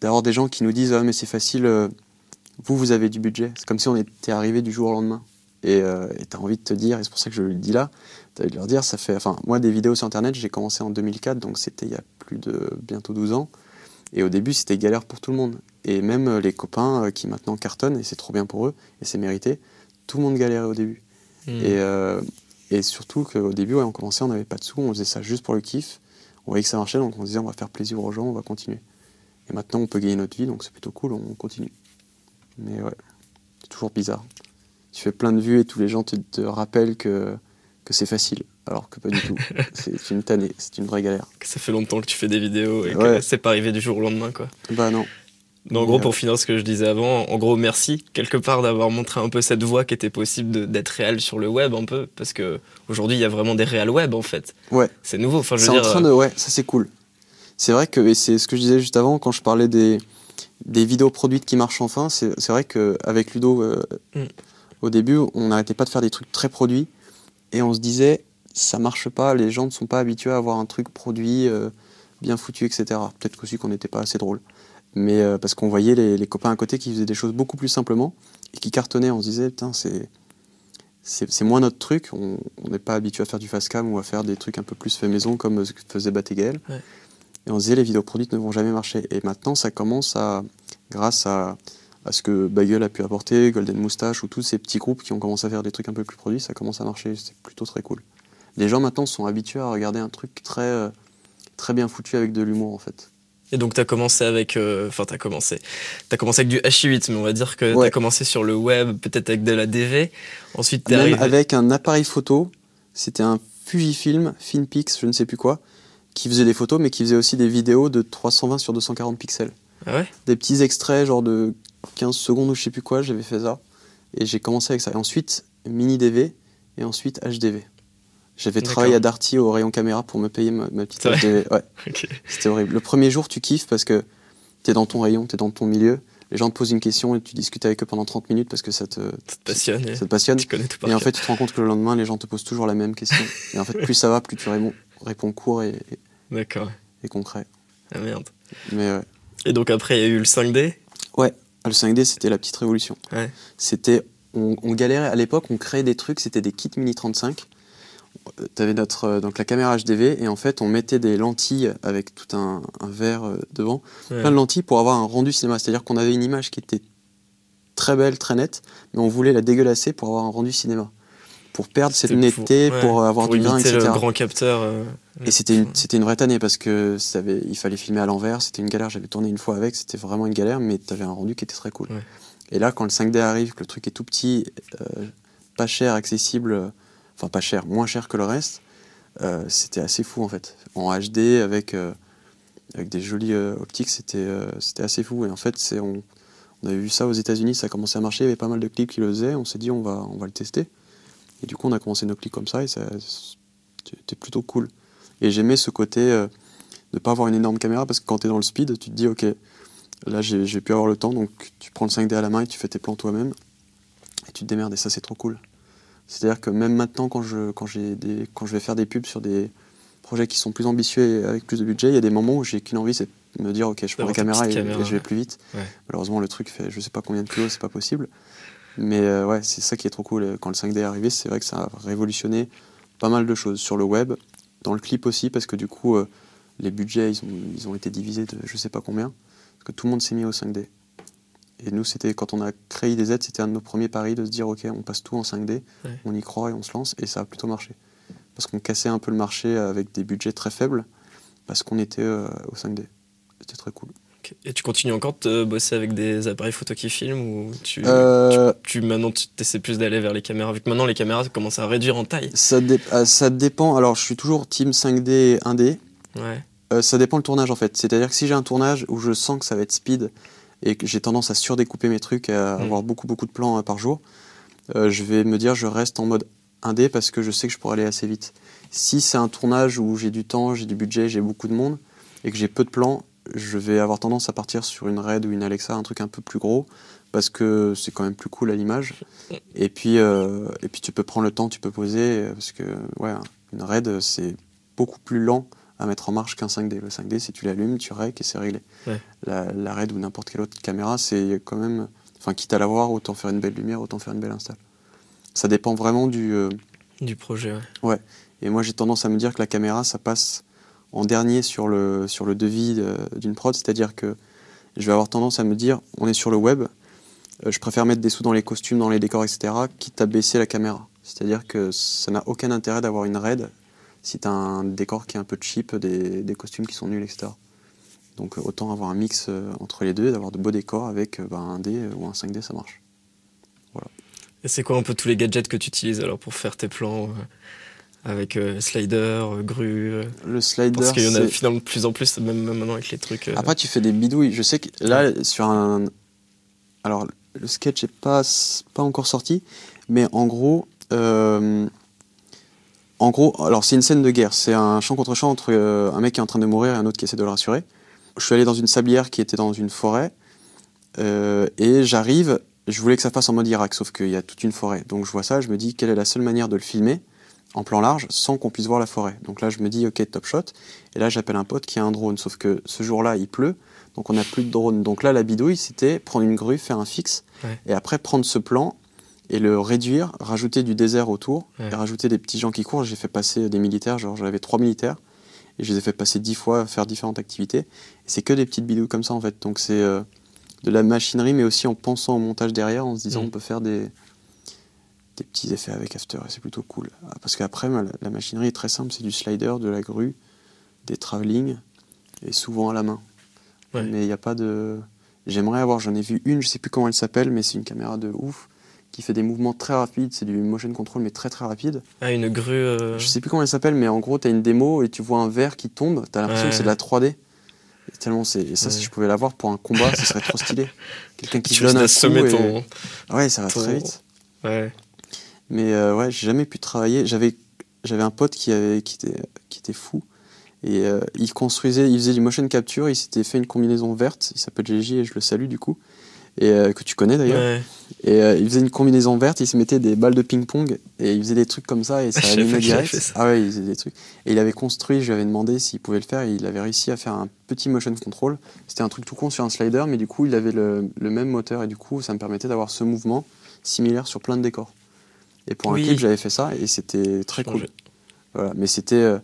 d'avoir des gens qui nous disent Ah, mais c'est facile, vous, vous avez du budget. C'est comme si on était arrivé du jour au lendemain. Et tu as envie de te dire, et c'est pour ça que je le dis là, de leur dire, ça fait. Enfin, moi, des vidéos sur Internet, j'ai commencé en 2004, donc c'était il y a plus de bientôt 12 ans. Et au début, c'était galère pour tout le monde. Et même euh, les copains euh, qui maintenant cartonnent, et c'est trop bien pour eux, et c'est mérité, tout le monde galérait au début. Hmm. Et, euh, et, surtout qu'au début, on commençait, on n'avait pas de sous, on faisait ça juste pour le kiff. On voyait que ça marchait, donc on se disait, on va faire plaisir aux gens, on va continuer. Et maintenant, on peut gagner notre vie, donc c'est plutôt cool, on continue. Mais ouais, c'est toujours bizarre. Tu fais plein de vues et tous les gens te, te rappellent que que c'est facile, alors que pas du tout. c'est une tannée, c'est une vraie galère. Que ça fait longtemps que tu fais des vidéos et que c'est pas arrivé du jour au lendemain, quoi. Bah non. Donc, en gros, pour finir ce que je disais avant, en gros, merci quelque part d'avoir montré un peu cette voie qui était possible d'être réelle sur le web un peu, parce que aujourd'hui il y a vraiment des réels web en fait. Ouais. C'est nouveau. Enfin, je veux dire. En train de, ouais, ça c'est cool. C'est vrai que, et c'est ce que je disais juste avant quand je parlais des, des vidéos produites qui marchent enfin, c'est vrai qu'avec Ludo, euh, mm. au début, on n'arrêtait pas de faire des trucs très produits et on se disait, ça marche pas, les gens ne sont pas habitués à avoir un truc produit, euh, bien foutu, etc. Peut-être aussi qu'on n'était pas assez drôle. Mais euh, parce qu'on voyait les, copains à côté qui faisaient des choses beaucoup plus simplement et qui cartonnaient, on se disait, putain, c'est. C'est moins notre truc, on n'est pas habitué à faire du fast cam ou à faire des trucs un peu plus fait maison comme ce que faisait Batégael. Et on se disait les vidéos produites ne vont jamais marcher. Et maintenant ça commence à, grâce à, à ce que Bagel a pu apporter, Golden Moustache ou tous ces petits groupes qui ont commencé à faire des trucs un peu plus produits, ça commence à marcher, c'est plutôt très cool. Les gens maintenant sont habitués à regarder un truc très, euh, très bien foutu avec de l'humour en fait. Et donc tu as commencé avec, euh, enfin tu as commencé, as commencé avec du H8, mais on va dire que tu as commencé sur le web, peut-être avec de la DV, ensuite tu arrivé... avec un appareil photo, c'était un Fujifilm, Finpix, je ne sais plus quoi, qui faisait des photos, mais qui faisait aussi des vidéos de 320 sur 240 pixels. Ah ouais? Des petits extraits, genre de 15 secondes ou je sais plus quoi, j'avais fait ça. Et j'ai commencé avec ça. Et ensuite, mini DV et ensuite HDV. J'avais travaillé à Darty au rayon caméra pour me payer ma, petite HDV. Ouais. C'était horrible. Le premier jour, tu kiffes parce que tu es dans ton rayon, tu es dans ton milieu. Les gens te posent une question et tu discutes avec eux pendant 30 minutes parce que ça te, passionne. Ça te passionne. et en fait, tu te rends compte que le lendemain, les gens te posent toujours la même question. et en fait, plus ça va, plus tu réponds, réponds court et, et concret. Ah merde. Mais ouais. Et donc après, il y a eu le 5D Ouais. Le 5D, c'était la petite révolution. C'était, on, galérait à l'époque, on créait des trucs, c'était des kits Mini 35. Tu avais notre, euh, donc la caméra HDV et en fait on mettait des lentilles avec tout un, verre euh, devant, plein de lentilles pour avoir un rendu cinéma. C'est-à-dire qu'on avait une image qui était très belle, très nette, mais on voulait la dégueulasser pour avoir un rendu cinéma pour perdre cette netteté, pour, avoir du grain, etc. le grand capteur. Euh, et c'était une, c'était une vraie tannée parce que ça avait, il fallait filmer à l'envers, c'était une galère. J'avais tourné une fois avec, c'était vraiment une galère, mais tu avais un rendu qui était très cool. Et là, quand le 5D arrive, que le truc est tout petit, euh, pas cher, accessible, enfin pas cher, moins cher que le reste, euh, c'était assez fou en fait. En HD avec, avec des jolies optiques, c'était, c'était assez fou. Et en fait, on, avait vu ça aux États-Unis, ça a commencé à marcher, il y avait pas mal de clips qui le faisaient. On s'est dit, on va, on va le tester. Et du coup, on a commencé nos clics comme ça et c'était plutôt cool. Et j'aimais ce côté euh, de ne pas avoir une énorme caméra parce que quand tu es dans le speed, tu te dis, ok, là j'ai pu avoir le temps, donc tu prends le 5D à la main et tu fais tes plans toi-même et tu te démerdes et ça c'est trop cool. C'est-à-dire que même maintenant, quand je, quand, des, quand je vais faire des pubs sur des projets qui sont plus ambitieux et avec plus de budget, il y a des moments où j'ai qu'une envie, c'est de me dire, ok, je prends la caméra et, je vais plus vite. Malheureusement, le truc fait je sais pas combien de kilos, c'est pas possible. Mais euh, ouais, c'est ça qui est trop cool. Quand le 5D est arrivé, c'est vrai que ça a révolutionné pas mal de choses sur le web, dans le clip aussi, parce que du coup, euh, les budgets, ils ont, ils ont, été divisés de je sais pas combien, parce que tout le monde s'est mis au 5D. Et nous, c'était quand on a créé des aides, c'était un de nos premiers paris de se dire, ok, on passe tout en 5D, on y croit et on se lance, et ça a plutôt marché. Parce qu'on cassait un peu le marché avec des budgets très faibles, parce qu'on était euh, au 5D. C'était très cool. Et tu continues encore de bosser avec des appareils photo qui filment ou tu, euh, tu, maintenant tu essaies plus d'aller vers les caméras vu que maintenant les caméras commencent à réduire en taille? Ça, euh, ça dépend. Alors je suis toujours team 5D et 1D. Ouais. ça dépend le tournage en fait. C'est-à-dire que si j'ai un tournage où je sens que ça va être speed et que j'ai tendance à surdécouper mes trucs, à mm. avoir beaucoup beaucoup de plans par jour, je vais me dire je reste en mode 1D parce que je sais que je pourrais aller assez vite. Si c'est un tournage où j'ai du temps, j'ai du budget, j'ai beaucoup de monde et que j'ai peu de plans, je vais avoir tendance à partir sur une RAID ou une Alexa, un truc un peu plus gros parce que c'est quand même plus cool à l'image. Et puis euh, et puis tu peux prendre le temps, tu peux poser parce que ouais, une RAID c'est beaucoup plus lent à mettre en marche qu'un 5D. Le 5D, si tu l'allumes, tu règles et c'est réglé. La, la, RAID ou n'importe quelle autre caméra, c'est quand même, enfin quitte à l'avoir, autant faire une belle lumière, autant faire une belle install. Ça dépend vraiment du euh, du projet. Ouais. ouais. Et moi, j'ai tendance à me dire que la caméra, ça passe en dernier sur le, sur le devis d'une prod, c'est-à-dire que je vais avoir tendance à me dire, on est sur le web, euh, je préfère mettre des sous dans les costumes, dans les décors, etc., quitte à baisser la caméra. C'est-à-dire que ça n'a aucun intérêt d'avoir une RAID si tu as un décor qui est un peu cheap, des, des, costumes qui sont nuls, etc. Donc autant avoir un mix euh, entre les deux, d'avoir de beaux décors avec bah, un D ou un 5D, ça marche. Voilà. Et c'est quoi un peu tous les gadgets que tu utilises alors pour faire tes plans avec euh, slider, euh, grue. Euh, le slider. Parce qu'il y en a finalement de plus en plus, même, maintenant avec les trucs. Après, tu fais des bidouilles. Je sais que là, sur un. Alors, le sketch n'est pas, pas encore sorti, mais en gros. En gros, alors c'est une scène de guerre. C'est un champ contre champ entre un mec qui est en train de mourir et un autre qui essaie de le rassurer. Je suis allé dans une sablière qui était dans une forêt. et j'arrive. Je voulais que ça fasse en mode Irak, sauf qu'il y a toute une forêt. Donc je vois ça, je me dis quelle est la seule manière de le filmer en plan large sans qu'on puisse voir la forêt? Donc là, je me dis, ok, top shot. Et là, j'appelle un pote qui a un drone. Sauf que ce jour-là, il pleut, donc on n'a plus de drone. Donc là, la bidouille, c'était prendre une grue, faire un fixe, et après prendre ce plan et le réduire, rajouter du désert autour, et rajouter des petits gens qui courent. J'ai fait passer des militaires, genre j'avais trois militaires, et je les ai fait passer dix fois à faire différentes activités. C'est que des petites bidouilles comme ça, en fait. Donc c'est euh, de la machinerie, mais aussi en pensant au montage derrière, en se disant, on peut faire des des petits effets avec After et c'est plutôt cool. Ah, parce qu'après, la machinerie est très simple, c'est du slider, de la grue, des travelling et souvent à la main. Mais il n'y a pas de. J'aimerais avoir, j'en ai vu une, je sais plus comment elle s'appelle, mais c'est une caméra de ouf qui fait des mouvements très rapides, c'est du motion control mais très très rapide. Ah, une grue. Euh... Je sais plus comment elle s'appelle, mais en gros, tu as une démo et tu vois un verre qui tombe, tu as l'impression que c'est de la 3D. Et tellement c'est et ça si je pouvais l'avoir pour un combat ce serait trop stylé quelqu'un qui donne un coup ton... ouais ça va très vite ouais mais euh, ouais, j'ai jamais pu travailler. J'avais, j'avais un pote qui, avait, qui, était, qui était fou. Et euh, il construisait, il faisait du motion capture. Il s'était fait une combinaison verte. Il s'appelle GJ et je le salue du coup. Et euh, que tu connais d'ailleurs. Et il faisait une combinaison verte. Il se mettait des balles de ping-pong et il faisait des trucs comme ça et ça allumait direct. Ah ouais, il faisait des trucs. Et il avait construit. Je lui avais demandé s'il pouvait le faire. Et il avait réussi à faire un petit motion control. C'était un truc tout con sur un slider, mais du coup il avait le, le même moteur et du coup ça me permettait d'avoir ce mouvement similaire sur plein de décors. Et pour un clip, j'avais fait ça et c'était très cool. Voilà. Mais c'était. Euh,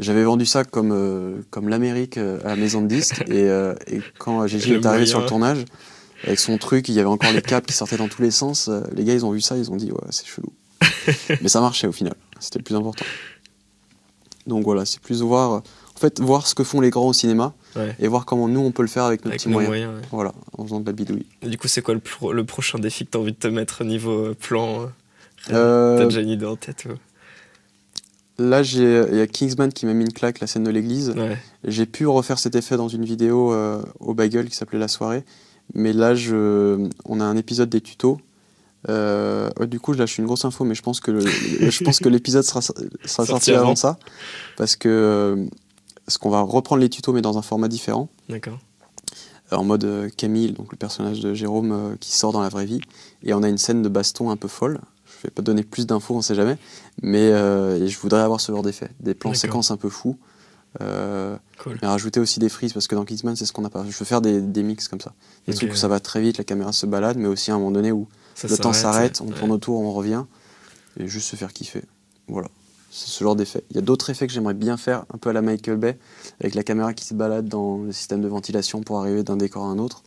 j'avais vendu ça comme, euh, comme l'Amérique euh, à la maison de disques. et, et, quand Gigi est arrivé sur le tournage, avec son truc, il y avait encore les câbles qui sortaient dans tous les sens. les gars, ils ont vu ça, ils ont dit, ouais, c'est chelou. Mais ça marchait au final. C'était le plus important. Donc voilà, c'est plus voir. En fait, voir ce que font les grands au cinéma et voir comment nous on peut le faire avec nos petits moyens. Voilà, en faisant de la bidouille. du coup, c'est quoi le, le, prochain défi que tu as envie de te mettre niveau plan euh, T'as déjà une idée en tête Là, il y a Kingsman qui m'a mis une claque, la scène de l'église. J'ai pu refaire cet effet dans une vidéo euh, au Bagel qui s'appelait La soirée. Mais là, je, on a un épisode des tutos. Euh, du coup, je suis une grosse info, mais je pense que, je pense que l'épisode sera, sera sorti avant. ça. Parce que ce qu'on va reprendre les tutos, mais dans un format différent. D'accord. En mode Camille, donc le personnage de Jérôme qui sort dans la vraie vie. Et on a une scène de baston un peu folle je vais pas donner plus d'infos, on sait jamais. Mais euh, je voudrais avoir ce genre d'effet, des plans séquences un peu fous. Euh, Mais rajouter aussi des frises parce que dans Kingsman c'est ce qu'on n'a pas. Je veux faire des, des, mix comme ça. Des trucs où ça va très vite, la caméra se balade, mais aussi à un moment donné où le temps s'arrête, on tourne autour, on revient et juste se faire kiffer. Voilà, c'est ce genre d'effet. Il y a d'autres effets que j'aimerais bien faire, un peu à la Michael Bay, avec la caméra qui se balade dans le système de ventilation pour arriver d'un décor à un autre.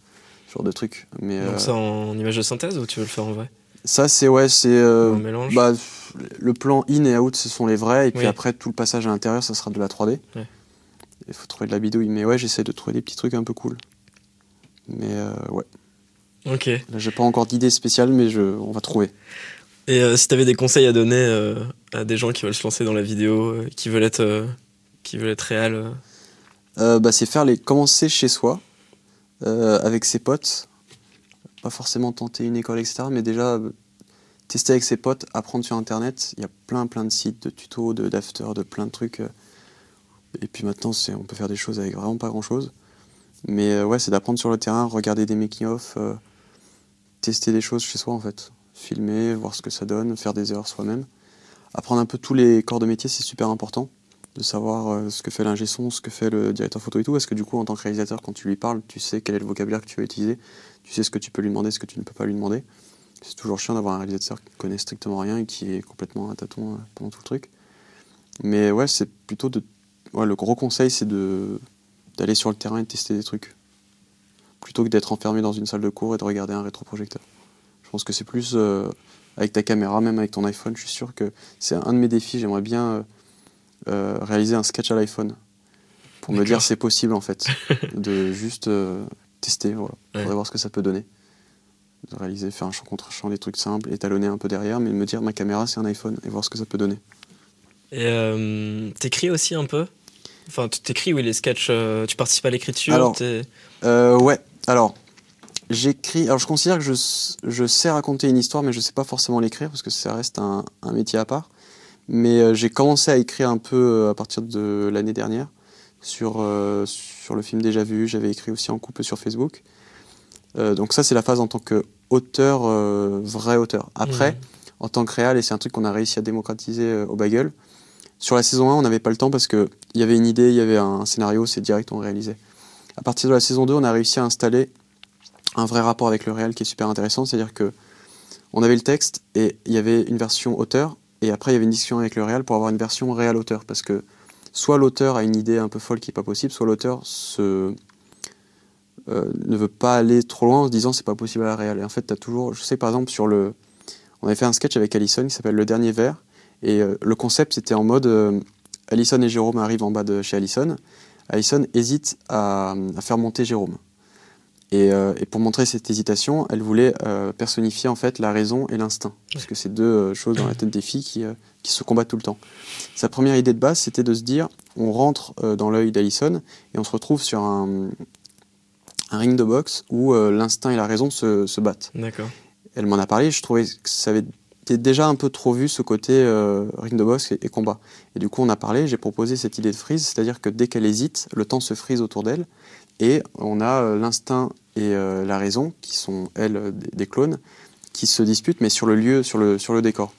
ce genre de trucs. Mais, Donc ça en image de synthèse ou tu veux le faire en vrai? Ça, c'est ouais, c'est. Mélange bah, le plan in et out, ce sont les vrais, et puis Oui. après, tout le passage à l'intérieur, ça sera de la 3D. Ouais. Il faut trouver de la bidouille. Mais ouais, j'essaie de trouver des petits trucs un peu cool. Mais euh, ouais, Ok. là, j'ai pas encore d'idée spéciale, mais je, on va trouver. Et euh, si tu avais des conseils à donner euh, à des gens qui veulent se lancer dans la vidéo, euh, qui veulent être, qui veulent être réels, bah, c'est faire les commencer chez soi avec ses potes pas forcément tenter une école etc mais déjà tester avec ses potes apprendre sur internet il y a plein plein de sites de tutos de d'after de plein de trucs. Et puis maintenant on peut faire des choses avec vraiment pas grand chose mais euh, ouais c'est d'apprendre sur le terrain regarder des making of euh, tester des choses chez soi en fait filmer voir ce que ça donne faire des erreurs soi-même apprendre un peu tous les corps de métier c'est super important de savoir euh, ce que fait l'ingé son, ce que fait le directeur photo et tout, parce que du coup, en tant que réalisateur, quand tu lui parles, tu sais quel est le vocabulaire que tu vas utiliser, tu sais ce que tu peux lui demander, ce que tu ne peux pas lui demander? C'est toujours chiant d'avoir un réalisateur qui connaît strictement rien et qui est complètement tâtons euh, pendant tout le truc. Mais ouais, c'est plutôt de. Ouais, le gros conseil, c'est de d'aller sur le terrain et de tester des trucs. Plutôt que d'être enfermé dans une salle de cours et de regarder un rétroprojecteur. Je pense que c'est plus euh, avec ta caméra, même avec ton iPhone, je suis sûr que c'est un de mes défis. J'aimerais bien euh, euh, réaliser un sketch à l'iPhone pour me dire c'est possible en fait de juste euh, tester voilà Ouais. Faudrait voir ce que ça peut donner de réaliser faire un champ contre champ des trucs simples étalonner un peu derrière mais me dire ma caméra c'est un iPhone et voir ce que ça peut donner Et euh, t'écris aussi un peu? Enfin, tu t'écris, oui, les sketchs, euh, tu participes à l'écriture Alors, Euh, ouais alors j'écris alors je considère que je, je sais raconter une histoire mais je sais pas forcément l'écrire parce que ça reste un, un métier à part mais euh, j'ai commencé à écrire un peu euh, à partir de l'année dernière sur, sur le film Déjà Vu. J'avais écrit aussi en couple sur Facebook. Donc ça, c'est la phase en tant qu'auteur, vrai auteur. Après, en tant que réal, et c'est un truc qu'on a réussi à démocratiser euh, au Bagel, sur la saison 1, on n'avait pas le temps parce qu'il y avait une idée, il y avait un scénario, c'est direct, on réalisait. À partir de la saison 2, on a réussi à installer un vrai rapport avec le réel qui est super intéressant, c'est-à-dire que on avait le texte et il y avait une version auteur, et après il y avait une discussion avec le réel pour avoir une version réel auteur, parce que soit l'auteur a une idée un peu folle qui est pas possible, soit l'auteur euh, ne veut pas aller trop loin en se disant c'est pas possible à la réelle. Et en fait, tu as toujours, je sais par exemple sur le, on avait fait un sketch avec Allison qui s'appelle Le Dernier Verre, et euh, le concept c'était en mode euh, Allison et Jérôme arrivent en bas de chez Allison, Allison hésite à, à faire monter Jérôme. Et, euh, et pour montrer cette hésitation, elle voulait euh, personnifier en fait la raison et l'instinct, parce que c'est deux euh, choses dans la tête des filles qui, qui se combattent tout le temps. Sa première idée de base, c'était de se dire, on rentre dans l'œil d'Allison et on se retrouve sur un, un ring de boxe où l'instinct et la raison se, se battent. D'accord. Elle m'en a parlé, je trouvais que ça avait été déjà un peu trop vu ce côté euh, ring de boxe et, combat. Et du coup, on a parlé, j'ai proposé cette idée de freeze, c'est-à-dire que dès qu'elle hésite, le temps se frise autour d'elle et on a euh, l'instinct et euh, la raison, qui sont, elles, des, clones, qui se disputent, mais sur le lieu, sur le, sur le décor.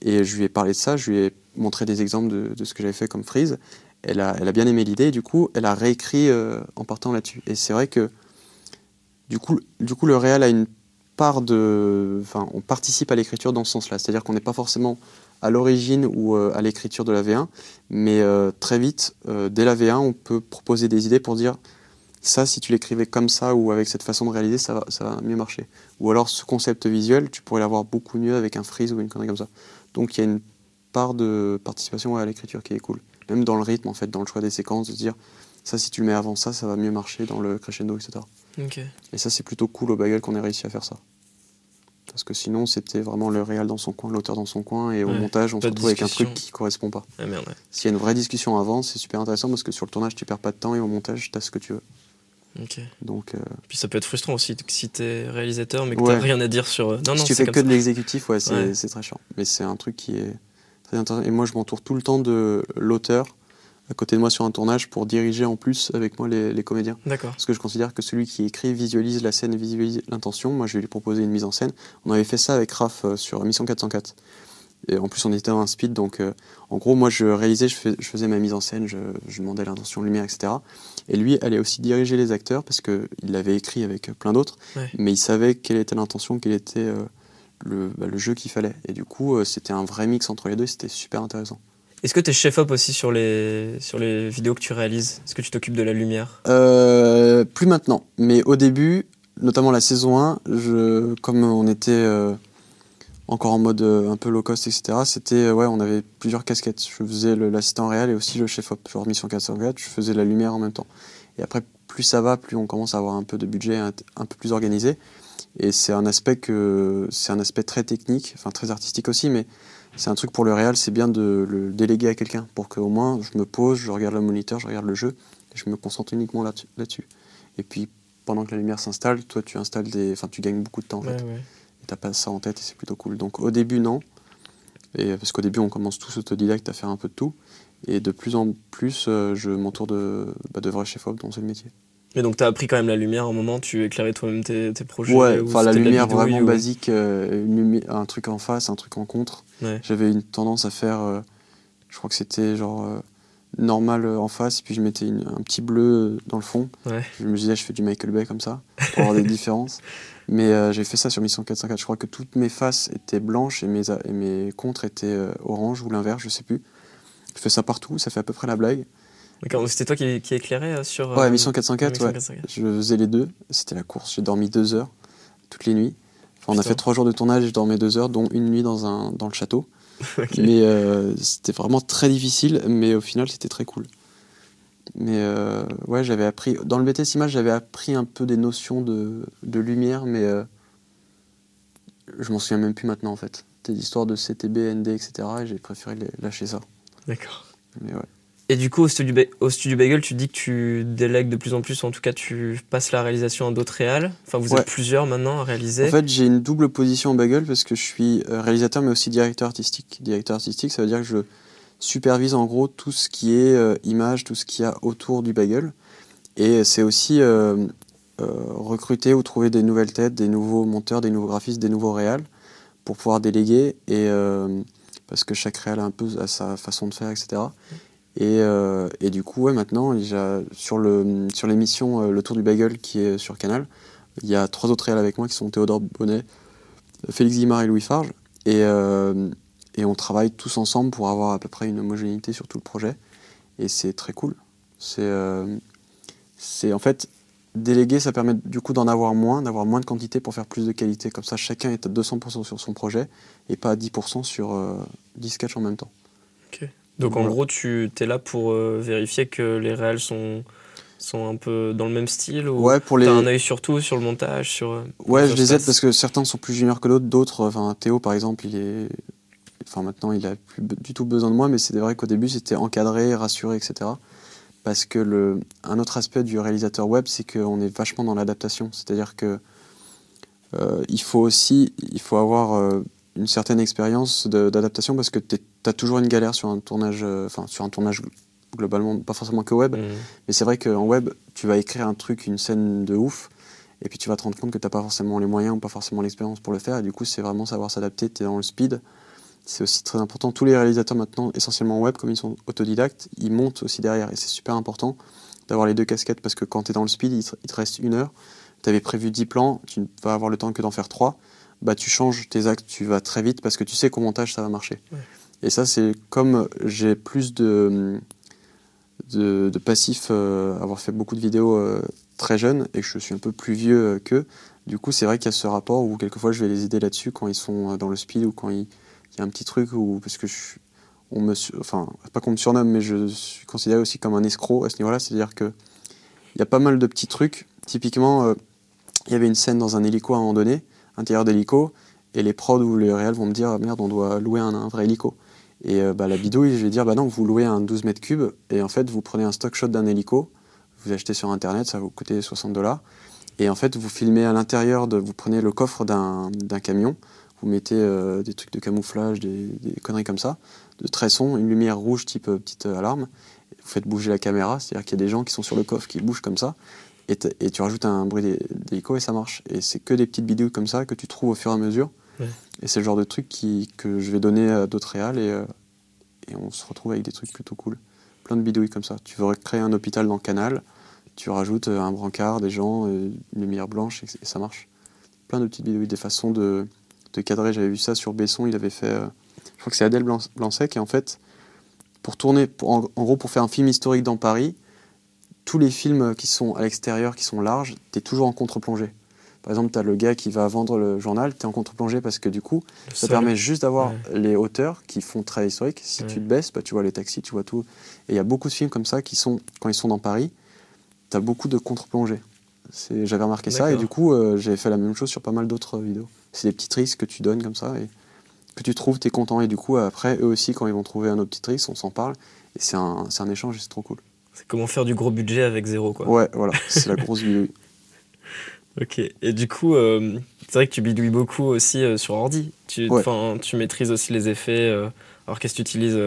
Et je lui ai parlé de ça, je lui ai montré des exemples de, de ce que j'avais fait comme freeze. Elle a, elle a bien aimé l'idée, et du coup, elle a réécrit en partant là-dessus. Et c'est vrai que, du coup, du coup, le réel a une part de. Enfin, on participe à l'écriture dans ce sens-là. C'est-à-dire qu'on n'est pas forcément à l'origine ou euh, à l'écriture de la V1, mais euh, très vite, euh, dès la V1, on peut proposer des idées pour dire ça, si tu l'écrivais comme ça ou avec cette façon de réaliser, ça va, ça va mieux marcher. Ou alors ce concept visuel, tu pourrais l'avoir beaucoup mieux avec un freeze ou une connerie comme ça. Donc il y a une part de participation à l'écriture qui est cool. Même dans le rythme, en fait, dans le choix des séquences, de dire ça, si tu le mets avant ça, ça va mieux marcher dans le crescendo, etc. Et ça, c'est plutôt cool au bagel qu'on ait réussi à faire ça. Parce que sinon, c'était vraiment le réal dans son coin, l'auteur dans son coin, et au Ouais, montage, on se retrouve avec un truc qui correspond pas. Ah ouais. S'il y a une vraie discussion avant, c'est super intéressant parce que sur le tournage, tu perds pas de temps et au montage, tu as ce que tu veux. Donc, euh, Puis ça peut être frustrant aussi si t'es réalisateur mais que Ouais. t'as rien à dire sur. euh, Non, non, si tu c'est fais que ça. de l'exécutif, ouais, c'est Ouais. c'est très chiant. Mais c'est un truc qui est très intéressant. Et moi, je m'entoure tout le temps de l'auteur à côté de moi sur un tournage pour diriger en plus avec moi les, les comédiens. D'accord. Parce que je considère que celui qui écrit visualise la scène, visualise l'intention. Moi, je vais lui proposer une mise en scène. On avait fait ça avec Raph euh, sur Mission 404. Et en plus, on était dans un speed, donc euh, en gros, moi, je réalisais, je, fais- je faisais ma mise en scène, je, je demandais l'intention de lumière, etc. Et lui allait aussi diriger les acteurs parce qu'il l'avait écrit avec euh, plein d'autres, Ouais. mais il savait quelle était l'intention, quel était euh, le, bah, le jeu qu'il fallait. Et du coup, euh, c'était un vrai mix entre les deux, c'était super intéressant. Est-ce que t'es chef-op aussi sur les, sur les vidéos que tu réalises? Est-ce que tu t'occupes de la lumière? Euh, plus maintenant, mais au début, notamment la saison 1, je, comme on était euh, encore en mode euh, un peu low cost, etc., c'était, ouais, on avait plusieurs casquettes. Je faisais l'assistant réel et aussi le chef-op. Genre Mission 404, je faisais la lumière en même temps. Et après, plus ça va, plus on commence à avoir un peu de budget un, peu plus organisé. Et c'est un aspect que c'est un aspect très technique, enfin très artistique aussi, mais c'est un truc pour le réel, c'est bien de le déléguer à quelqu'un pour qu'au moins je me pose, je regarde le moniteur, je regarde le jeu et je me concentre uniquement là-dessus. et puis pendant que la lumière s'installe, toi tu installes des, enfin tu gagnes beaucoup de temps en fait. Et t'as pas ça en tête et c'est plutôt cool. Donc au début non, et parce qu'au début on commence tous autodidacte à faire un peu de tout. Et de plus en plus, euh, je m'entoure de, bah, de vrais chefs-op dans ce métier. Mais donc, tu as appris quand même la lumière au moment, tu éclairais toi-même tes, tes, projets Ouais, enfin la lumière vraiment basique, euh, un truc en face, un truc en contre. J'avais une tendance à faire, euh, je crois que c'était genre normal en face, et puis je mettais un petit bleu dans le fond. Je me disais, je fais du Michael Bay comme ça, pour avoir des différences. Mais j'ai fait ça sur Mission 454. Je crois que toutes mes faces étaient blanches et mes, et mes contres étaient orange ou l'inverse, je sais plus. Je fais ça partout, ça fait à peu près la blague. D'accord, c'était toi qui, qui éclairais euh, sur. Ouais, Mission 404, ouais. Je faisais les deux. C'était la course. J'ai dormi deux heures toutes les nuits. Enfin, on a fait trois jours de tournage je dormais deux heures, dont une nuit dans, un, dans le château. Mais euh, c'était vraiment très difficile, mais au final, c'était très cool. Mais euh, ouais, j'avais appris. Dans le BTS Image, j'avais appris un peu des notions de, de lumière, mais je m'en souviens même plus maintenant en fait. Des histoires de CTB, ND, etc. Et j'ai préféré lâcher ça. D'accord. Et du coup, au studio, au studio Bagel, tu dis que tu délègues de plus en plus, en tout cas, tu passes la réalisation à d'autres réals. Enfin, vous êtes plusieurs maintenant à réaliser. En fait, j'ai une double position au Bagel parce que je suis euh, réalisateur, mais aussi directeur artistique. Directeur artistique, ça veut dire que je supervise en gros tout ce qui est euh, image, tout ce qu'il y a autour du Bagel. Et c'est aussi euh, recruter ou trouver des nouvelles têtes, des nouveaux monteurs, des nouveaux graphistes, des nouveaux réals pour pouvoir déléguer. Et parce que chaque réel a un peu sa façon de faire, etc. Et, euh, et du coup, maintenant, sur, l'émission euh, Le Tour du Bagel qui est sur Canal, il y a trois autres réels avec moi qui sont Théodore Bonnet, Félix Guimard et Louis Farge. Et, euh, on travaille tous ensemble pour avoir à peu près une homogénéité sur tout le projet. Et c'est très cool. C'est, en fait, déléguer, ça permet du coup d'en avoir moins, d'avoir moins de quantité pour faire plus de qualité. Comme ça, chacun est à 200% sur son projet et pas à 10% sur 10 sketchs en même temps. Donc en gros, tu es là pour euh, vérifier que les réels sont, sont un peu dans le même style ou ouais, pour les... as un œil sur tout, sur le montage sur, euh, Ouais, je les aide parce que certains sont plus juniors que d'autres. D'autres, enfin Théo par exemple, il est... Enfin maintenant, il a plus du tout besoin de moi, mais c'est vrai qu'au début, c'était encadré, rassuré, etc. Parce que le... un autre aspect du réalisateur web, c'est qu'on est vachement dans l'adaptation. C'est-à-dire que euh, il faut aussi il faut avoir une certaine expérience d'adaptation parce que tu as toujours une galère sur un tournage, euh, enfin sur un tournage globalement, pas forcément que web, mmh. mais c'est vrai qu'en web, tu vas écrire un truc, une scène de ouf, et puis tu vas te rendre compte que tu n'as pas forcément les moyens ou pas forcément l'expérience pour le faire, et du coup, c'est vraiment savoir s'adapter, tu es dans le speed. C'est aussi très important. Tous les réalisateurs maintenant, essentiellement web, comme ils sont autodidactes, ils montent aussi derrière, et c'est super important d'avoir les deux casquettes parce que quand tu es dans le speed, il te, reste une heure, tu avais prévu 10 plans, tu ne vas avoir le temps que d'en faire 3 bah, tu changes tes actes, tu vas très vite parce que tu sais qu'au montage ça va marcher. Et ça, c'est comme j'ai plus de, de, de passif, euh, avoir fait beaucoup de vidéos euh, très jeunes et que je suis un peu plus vieux euh, qu'eux. Du coup, c'est vrai qu'il y a ce rapport où quelquefois je vais les aider là-dessus quand ils sont dans le speed ou quand il, y a un petit truc où, parce que je, on me, enfin, pas qu'on me surnomme, mais je suis considéré aussi comme un escroc à ce niveau-là. C'est-à-dire que il y a pas mal de petits trucs. Typiquement, il y avait une scène dans un hélico à un moment donné intérieur d'hélico, et les prods ou les réels vont me dire merde, on doit louer un, vrai hélico. Et euh, bah, la bidouille, je vais dire bah non, vous louez un 12 mètres cubes, et en fait, vous prenez un stock shot d'un hélico, vous achetez sur internet, ça va vous coûter 60 dollars, et en fait, vous filmez à l'intérieur, de, vous prenez le coffre d'un camion, vous mettez euh, des trucs de camouflage, des, conneries comme ça, de tresson, une lumière rouge type euh, petite alarme, vous faites bouger la caméra, c'est-à-dire qu'il y a des gens qui sont sur le coffre qui bougent comme ça, et, tu rajoutes un bruit d'hélico et ça marche. Et c'est que des petites vidéos comme ça que tu trouves au fur et à mesure. Et c'est le genre de truc qui, que je vais donner à d'autres réals et, euh, et, on se retrouve avec des trucs plutôt cool. Plein de bidouilles comme ça. Tu veux créer un hôpital dans le canal, tu rajoutes euh, un brancard, des gens, euh, une lumière blanche et, ça marche. Plein de petites bidouilles, des façons de, de cadrer. J'avais vu ça sur Besson, il avait fait. je crois que c'est Adèle Blanc-Sec et en fait, pour tourner, en, gros, pour faire un film historique dans Paris, tous les films qui sont à l'extérieur, qui sont larges, tu es toujours en contre-plongée. Par exemple, tu as le gars qui va vendre le journal, tu es en contre-plongée parce que du coup, ça permet juste d'avoir les hauteurs qui font très historique. Si tu te baisses, bah, tu vois les taxis, tu vois tout. Et il y a beaucoup de films comme ça qui sont, quand ils sont dans Paris, tu as beaucoup de contre-plongée. J'avais remarqué ça et du coup, euh, j'ai fait la même chose sur pas mal d'autres vidéos. C'est des petits risques que tu donnes comme ça et que tu trouves, tu es content. Et du coup, après, eux aussi, quand ils vont trouver un autre petit risque, on s'en parle. Et c'est un, un échange et c'est trop cool. C'est comment faire du gros budget avec zéro, quoi. Ouais, voilà, c'est la grosse vidéo. Ok, et du coup, euh, c'est vrai que tu bidouilles beaucoup aussi euh, sur ordi. Tu, tu maîtrises aussi les effets. Euh, alors, qu'est-ce que tu utilises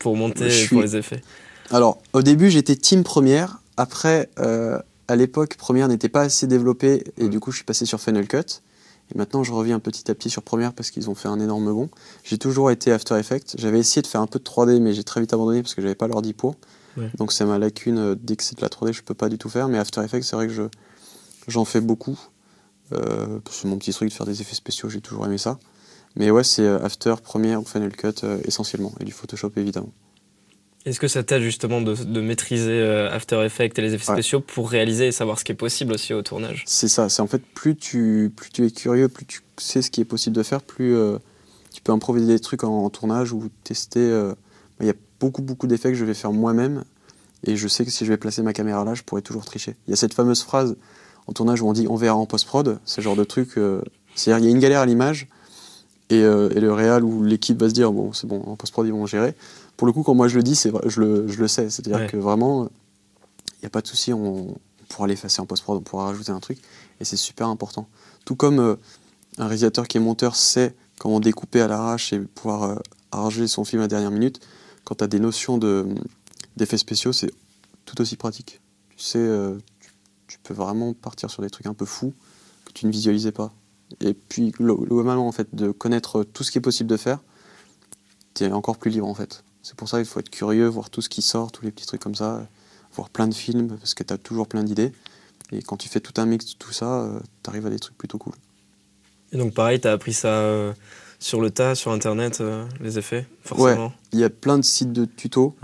pour monter et pour les effets? Alors, au début, j'étais team première. Après, à l'époque, première n'était pas assez développée et du coup, je suis passé sur Final Cut. Et maintenant, je reviens petit à petit sur première parce qu'ils ont fait un énorme bond. J'ai toujours été After Effects. J'avais essayé de faire un peu de 3D, mais j'ai très vite abandonné parce que j'avais pas l'ordi pour. Donc, c'est ma lacune. Dès que c'est de la 3D, je peux pas du tout faire. Mais After Effects, c'est vrai que je J'en fais beaucoup. Euh, c'est mon petit truc de faire des effets spéciaux, j'ai toujours aimé ça. Mais ouais, c'est euh, After, Premiere ou Final Cut euh, essentiellement, et du Photoshop évidemment. Est-ce que ça t'aide justement de, maîtriser After Effects et les effets spéciaux pour réaliser et savoir ce qui est possible aussi au tournage? C'est ça, c'est en fait plus tu, plus tu es curieux, plus tu sais ce qui est possible de faire, plus tu peux improviser des trucs en, tournage ou tester. Il y a beaucoup beaucoup d'effets que je vais faire moi-même et je sais que si je vais placer ma caméra là, je pourrais toujours tricher. Il y a cette fameuse phrase en tournage où on dit on verra en post-prod, c'est le genre de truc. Euh, c'est-à-dire, il y a une galère à l'image, et, euh, le réal ou l'équipe va se dire bon, c'est bon, en post-prod, ils vont gérer. Pour le coup, quand moi je le dis, c'est je le, je le sais. C'est-à-dire que vraiment, il n'y a pas de souci, on, pourra l'effacer en post-prod, on pourra rajouter un truc, et c'est super important. Tout comme euh, un réalisateur qui est monteur sait comment découper à l'arrache et pouvoir arranger son film à dernière minute, quand tu as des notions d'effets spéciaux, c'est tout aussi pratique. Tu sais, tu peux vraiment partir sur des trucs un peu fous que tu ne visualisais pas. Et puis, globalement, en fait, de connaître tout ce qui est possible de faire, tu es encore plus libre, en fait. C'est pour ça qu'il faut être curieux, voir tout ce qui sort, tous les petits trucs comme ça, voir plein de films, parce que tu as toujours plein d'idées. Et quand tu fais tout un mix de tout ça, euh, tu arrives à des trucs plutôt cool. Et donc, pareil, tu as appris ça euh, sur le tas, sur Internet, euh, les effets, forcément Ouais, il y a plein de sites de tutos,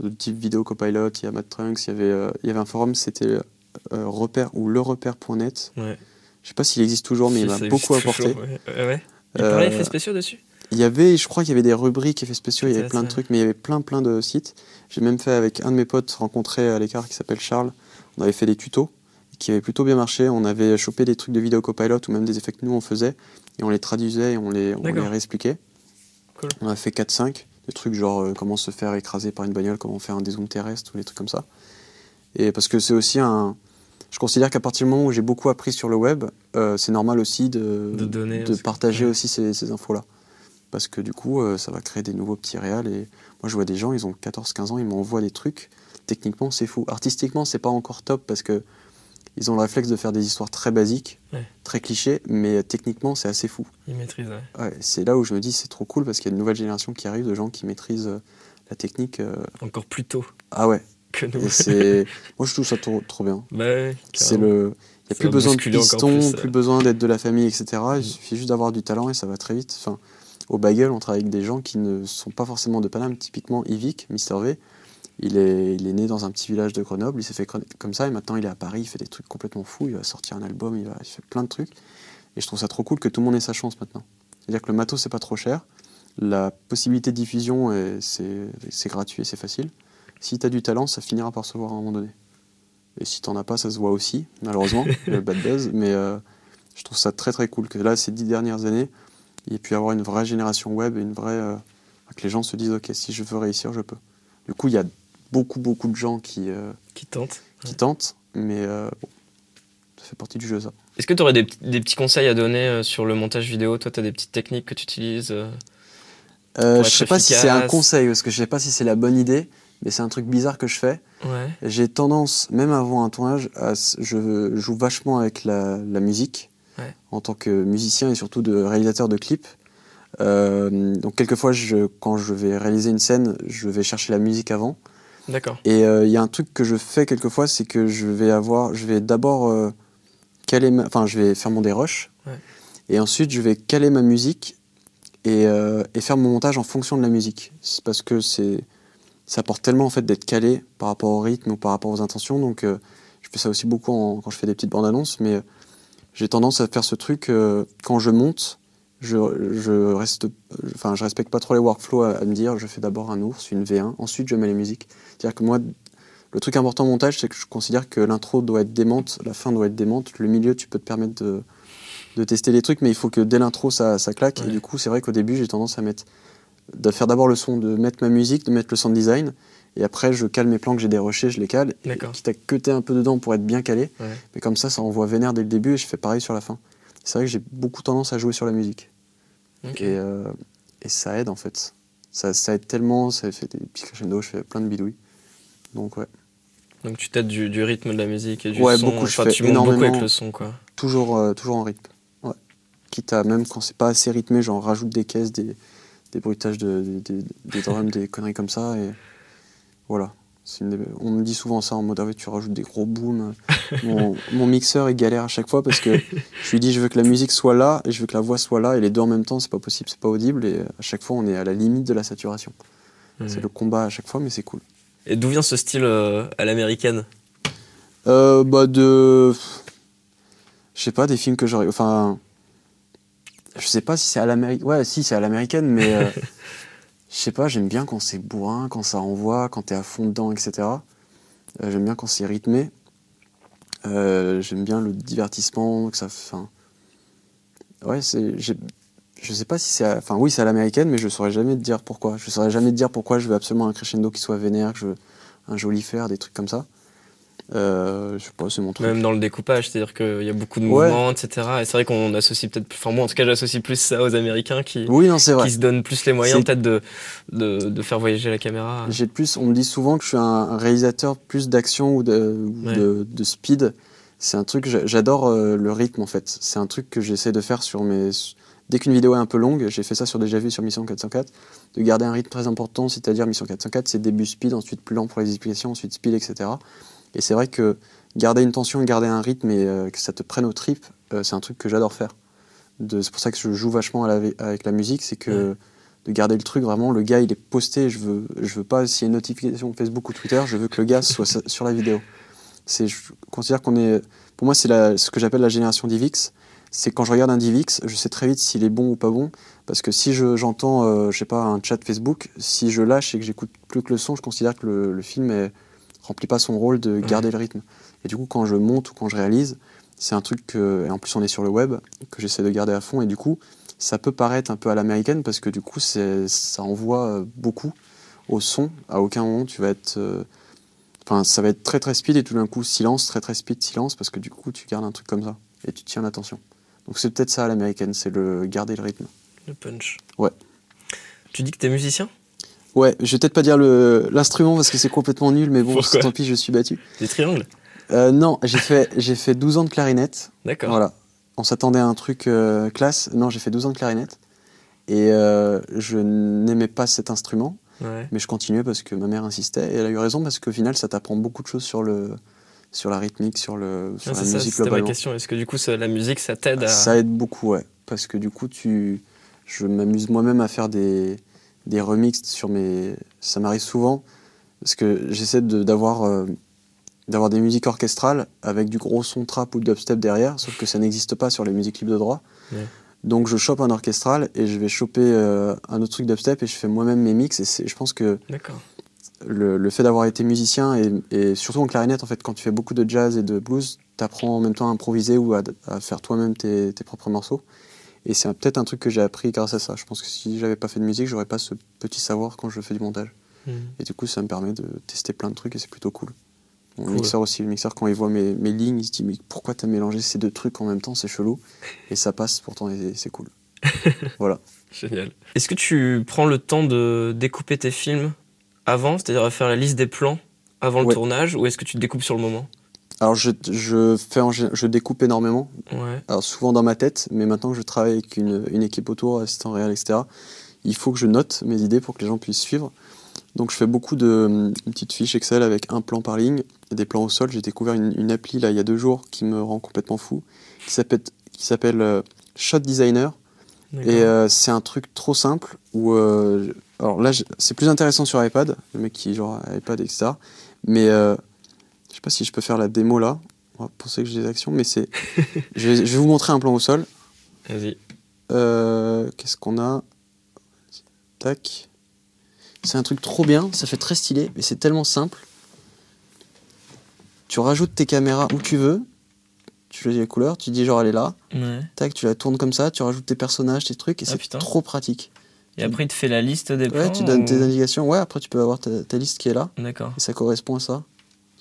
de type vidéo copilot, il y a Matt Trunks, il y avait, il y avait un forum, c'était euh, repère ou le repère.net. Ouais. Je sais pas s'il existe toujours, mais il m'a beaucoup apporté. ouais. Il parlait d'effets spéciaux dessus? il y avait, je crois qu'il y avait des rubriques effets spéciaux, il y avait plein de trucs, mais il y avait plein plein de sites. J'ai même fait avec un de mes potes rencontré à l'écart qui s'appelle Charles. On avait fait des tutos qui avaient plutôt bien marché. On avait chopé des trucs de vidéo copilot ou même des effets que nous on faisait et on les traduisait et on les, on les réexpliquait. On a fait 4-5, des trucs genre euh, comment se faire écraser par une bagnole, comment faire un dézoom terrestre ou des trucs comme ça. Et parce que c'est aussi un, je considère qu'à partir du moment où j'ai beaucoup appris sur le web, euh, c'est normal aussi de, de, partager aussi ces, infos-là. Parce que du coup, euh, ça va créer des nouveaux petits réals. Et moi, je vois des gens, ils ont 14-15 ans, ils m'envoient des trucs. Techniquement, c'est fou. Artistiquement, c'est pas encore top parce que ils ont le réflexe de faire des histoires très basiques, très clichés, mais techniquement, c'est assez fou. Ils maîtrisent, ouais. c'est là où je me dis, c'est trop cool parce qu'il y a une nouvelle génération qui arrive de gens qui maîtrisent euh, la technique. Encore plus tôt. Ah ouais, c'est... Moi, je trouve ça trop, trop bien. Bah c'est le... Il n'y a plus besoin de piston, plus, besoin d'être de la famille, etc. Il mm. suffit juste d'avoir du talent et ça va très vite. Enfin, au Bagel, on travaille avec des gens qui ne sont pas forcément de Paname. Typiquement, Yvick, Mister V, il est, il est né dans un petit village de Grenoble. Il s'est fait comme ça et maintenant il est à Paris. Il fait des trucs complètement fous. Il va sortir un album, il, va, il fait plein de trucs. Et je trouve ça trop cool que tout le monde ait sa chance maintenant. C'est-à-dire que le matos, c'est pas trop cher. La possibilité de diffusion, c'est gratuit et c'est facile si tu as du talent, ça finira par se voir à un moment donné. Et si t'en as pas, ça se voit aussi, malheureusement, le bad buzz. Mais euh, je trouve ça très très cool que là, ces dix dernières années, il y ait pu avoir une vraie génération web et une vraie. Euh, que les gens se disent, ok, si je veux réussir, je peux. Du coup, il y a beaucoup beaucoup de gens qui. Euh, qui tentent. Qui tentent, mais bon, ça fait partie du jeu, ça. Est-ce que tu aurais des, des, petits conseils à donner sur le montage vidéo? Toi, tu as des petites techniques que tu utilises Je sais pas si c'est un conseil, parce que je sais pas si c'est la bonne idée mais c'est un truc bizarre que je fais. J'ai tendance, même avant un tournage, à, je joue vachement avec la, musique en tant que musicien et surtout de réalisateur de clips. Euh, donc quelquefois, je, quand je vais réaliser une scène, je vais chercher la musique avant. D'accord. Et euh, il y a un truc que je fais quelquefois, c'est que je vais avoir, je vais d'abord euh, caler, enfin, je vais faire mon dérush, et ensuite je vais caler ma musique et, et, faire mon montage en fonction de la musique. C'est parce que c'est ça apporte tellement en fait d'être calé par rapport au rythme ou par rapport aux intentions. Donc euh, je fais ça aussi beaucoup quand je fais des petites bandes annonces, mais j'ai tendance à faire ce truc quand je monte. Je, je, reste, enfin, je respecte pas trop les workflows à, me dire je fais d'abord un ours, une V1, ensuite je mets les musiques. C'est-à-dire que moi, le truc important au montage, c'est que je considère que l'intro doit être démente, la fin doit être démente, le milieu, tu peux te permettre de, de tester les trucs, mais il faut que dès l'intro, ça, ça claque. Et du coup, c'est vrai qu'au début, j'ai tendance à mettre, de faire d'abord le son, de mettre ma musique, de mettre le sound design, et après, je cale mes plans que j'ai dérochés, je les cale. Quitte à cuter un peu dedans pour être bien calé. Mais comme ça, ça envoie vénère dès le début et je fais pareil sur la fin. C'est vrai que j'ai beaucoup tendance à jouer sur la musique. Euh, et, ça aide en fait. Ça, ça, aide tellement, ça fait des petits crescendo, je fais plein de bidouilles. Donc ouais. Donc tu t'aides du, rythme de la musique et du ouais, son. beaucoup. Je fais tu énormément, beaucoup avec le son quoi. Toujours, euh, toujours en rythme. Ouais. Quitte à même quand c'est pas assez rythmé, j'en rajoute des caisses, des, des bruitages de, des drums, des conneries comme ça et voilà. On me dit souvent ça en mode ah tu rajoutes des gros booms. mon, mixeur il galère à chaque fois parce que je lui dis je veux que la musique soit là et je veux que la voix soit là et les deux en même temps c'est pas possible, c'est pas audible et à chaque fois on est à la limite de la saturation. C'est le combat à chaque fois mais c'est cool. Et d'où vient ce style euh, à l'américaine? Euh, Bah de. Je sais pas, des films que j'aurais. Enfin. Je sais pas si c'est à l'américaine. Ouais, si, c'est à l'américaine, mais. Euh, je sais pas, j'aime bien quand c'est bourrin, quand ça envoie, quand t'es à fond dedans, etc. Euh, j'aime bien quand c'est rythmé. j'aime bien le divertissement, que ça. Enfin. Ouais, c'est. Je sais pas si c'est. Enfin, oui, c'est à l'américaine, mais je saurais jamais te dire pourquoi. Je saurais jamais te dire pourquoi je veux absolument un crescendo qui soit vénère, un joli fer, des trucs comme ça. Euh, je sais pas, c'est mon truc. Même dans le découpage, c'est-à-dire qu'il y a beaucoup de mouvements, etc. Et c'est vrai qu'on associe peut-être, enfin moi en tout cas j'associe plus ça aux Américains qui, oui, non, vrai. qui se donnent plus les moyens peut-être de, de, de, faire voyager la caméra. J'ai plus, on me dit souvent que je suis un réalisateur plus d'action ou, de, de, de, speed. C'est un truc, j'adore euh, le rythme en fait. C'est un truc que j'essaie de faire sur mes dès qu'une vidéo est un peu longue, j'ai fait ça sur déjà vu sur Mission 404, de garder un rythme très important, c'est-à-dire Mission 404, c'est début speed, ensuite plus lent pour les explications, ensuite speed, etc. Et c'est vrai que garder une tension, garder un rythme et euh, que ça te prenne au trip, euh, c'est un truc que j'adore faire. C'est pour ça que je joue vachement avec la musique, c'est que de garder le truc vraiment, le gars il est posté, je veux, je veux pas s'il y a une notification Facebook ou Twitter, je veux que le gars soit sur la vidéo. Je considère qu'on est, pour moi c'est ce que j'appelle la génération DivX, c'est quand je regarde un DivX, je sais très vite s'il est bon ou pas bon, parce que si j'entends, je, euh, je sais pas, un chat Facebook, si je lâche et que j'écoute plus que le son, je considère que le, film ne remplit pas son rôle de garder le rythme. Et du coup, quand je monte ou quand je réalise, c'est un truc que, et en plus on est sur le web, que j'essaie de garder à fond, et du coup, ça peut paraître un peu à l'américaine, parce que du coup, ça envoie euh, beaucoup au son, à aucun moment tu vas être... Euh, enfin, ça va être très très speed et tout d'un coup silence, très très speed, silence, parce que du coup tu gardes un truc comme ça et tu tiens l'attention. Donc c'est peut-être ça à l'américaine, c'est le garder le rythme. Le punch. Ouais. Tu dis que t'es musicien? Ouais, je vais peut-être pas dire l'instrument parce que c'est complètement nul, mais bon, tant pis, je suis battu. Des triangles? Euh, Non, j'ai fait, fait 12 ans de clarinette. D'accord. Voilà. On s'attendait à un truc euh, classe. Non, j'ai fait 12 ans de clarinette. Et euh, je n'aimais pas cet instrument. Mais je continuais parce que ma mère insistait. Et elle a eu raison parce qu'au final, ça t'apprend beaucoup de choses sur le, sur la rythmique, sur, le, sur la musique C'était ma question. Est-ce que du coup, la musique, ça t'aide à... Ça aide beaucoup, ouais. Parce que du coup, tu... je m'amuse moi-même à faire des, des remixes sur mes... Ça m'arrive souvent, parce que j'essaie d'avoir euh, d'avoir des musiques orchestrales avec du gros son trap ou dubstep derrière, sauf que ça n'existe pas sur les musiques libres de droit. Donc je chope un orchestral et je vais choper euh, un autre truc dubstep et je fais moi-même mes mix et je pense que le, fait d'avoir été musicien et, surtout en clarinette, en fait, quand tu fais beaucoup de jazz et de blues, tu apprends en même temps à improviser ou à, faire toi-même tes, propres morceaux. Et c'est peut-être un truc que j'ai appris grâce à ça. Je pense que si j'avais pas fait de musique, j'aurais pas ce petit savoir quand je fais du montage. Hmm. Et du coup, ça me permet de tester plein de trucs et c'est plutôt cool. Mon mixeur aussi, le mixeur, quand il voit mes, mes lignes, il se dit Mais pourquoi t'as mélangé ces deux trucs en même temps? C'est chelou. Et ça passe pourtant, c'est cool. voilà. Génial. Est-ce que tu prends le temps de découper tes films avant, c'est-à-dire à faire la liste des plans avant le tournage, ou est-ce que tu te découpes sur le moment? Alors je, je, fais je découpe énormément, alors souvent dans ma tête, mais maintenant que je travaille avec une, une équipe autour, assistant réel, etc., il faut que je note mes idées pour que les gens puissent suivre. Donc je fais beaucoup de petites fiches Excel avec un plan par ligne, et des plans au sol. J'ai découvert une, appli là il y a deux jours qui me rend complètement fou, qui s'appelle qui s'appelle euh, Shot Designer. Et euh, c'est un truc trop simple où euh, alors là, c'est plus intéressant sur iPad, le mec qui genre iPad, etc. Mais euh, je sais pas si je peux faire la démo là. on va penser que j'ai des actions, mais c'est. je, vais, je vais vous montrer un plan au sol. Vas-y. Euh, Qu'est-ce qu'on a? Tac. C'est un truc trop bien, ça fait très stylé, mais c'est tellement simple. Tu rajoutes tes caméras où tu veux, tu choisis la couleur, tu dis genre elle est là, Ouais. tac, tu la tournes comme ça, tu rajoutes tes personnages, tes trucs, et Ah, c'est trop pratique. Et après, il te fait la liste des plans Ouais, tu donnes tes ou- indications, ouais, après tu peux avoir ta, ta liste qui est là, D'accord. et ça correspond à ça.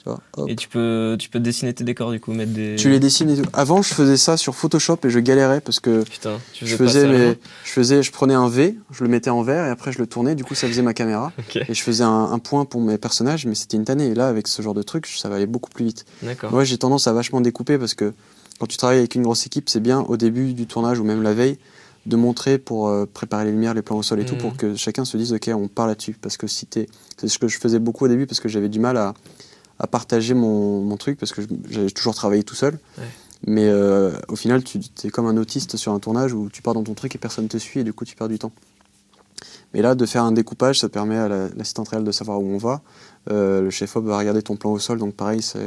Vois. Et tu peux, tu peux dessiner tes décors du coup, mettre des. Tu les dessines et tout. Avant, je faisais ça sur Photoshop et je galérais parce que Putain, tu je faisais, mes- je faisais, je prenais un V, je le mettais en vert et après je le tournais. Du coup, ça faisait ma caméra et je faisais un, un point pour mes personnages, mais c'était une tannée. Et là, avec ce genre de truc, ça va aller beaucoup plus vite. d'accord. Moi, j'ai tendance à vachement découper parce que quand tu travailles avec une grosse équipe, c'est bien au début du tournage ou même la veille de montrer pour euh, préparer les lumières, les plans au sol et tout, Mhm. pour que chacun se dise ok, on part là-dessus. Parce que si t'es, c'est ce que je faisais beaucoup au début parce que j'avais du mal à, à partager mon, mon truc parce que j'avais toujours travaillé tout seul. Ouais. Mais euh, au final, tu es comme un autiste sur un tournage où tu pars dans ton truc et personne te suit et du coup tu perds du temps. Mais là, de faire un découpage, ça permet à la- l'assistante réelle de savoir où on va. Euh, le chef-op va regarder ton plan au sol, donc pareil, ça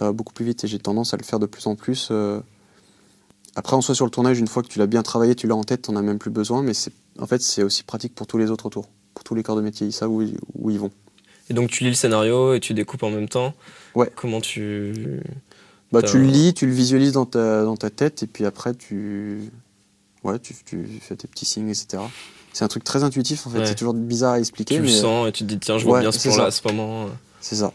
va beaucoup plus vite et j'ai tendance à le faire de plus en plus. euh. Après, en soi, sur le tournage, une fois que tu l'as bien travaillé, tu l'as en tête, t'en as même plus besoin, mais en fait, c'est aussi pratique pour tous les autres autour, pour tous les corps de métier, ils savent où, où ils vont. Et donc tu lis le scénario et tu découpes en même temps. Ouais. Comment tu. Bah, tu le lis, tu le visualises dans ta, dans ta tête, et puis après, tu, ouais, tu, tu fais tes petits signes, etc. C'est un truc très intuitif, en fait, Ouais. c'est toujours bizarre à expliquer, Tu le mais sens et tu te dis tiens, je vois Ouais, bien ce plan-là à ce moment. c'est ça.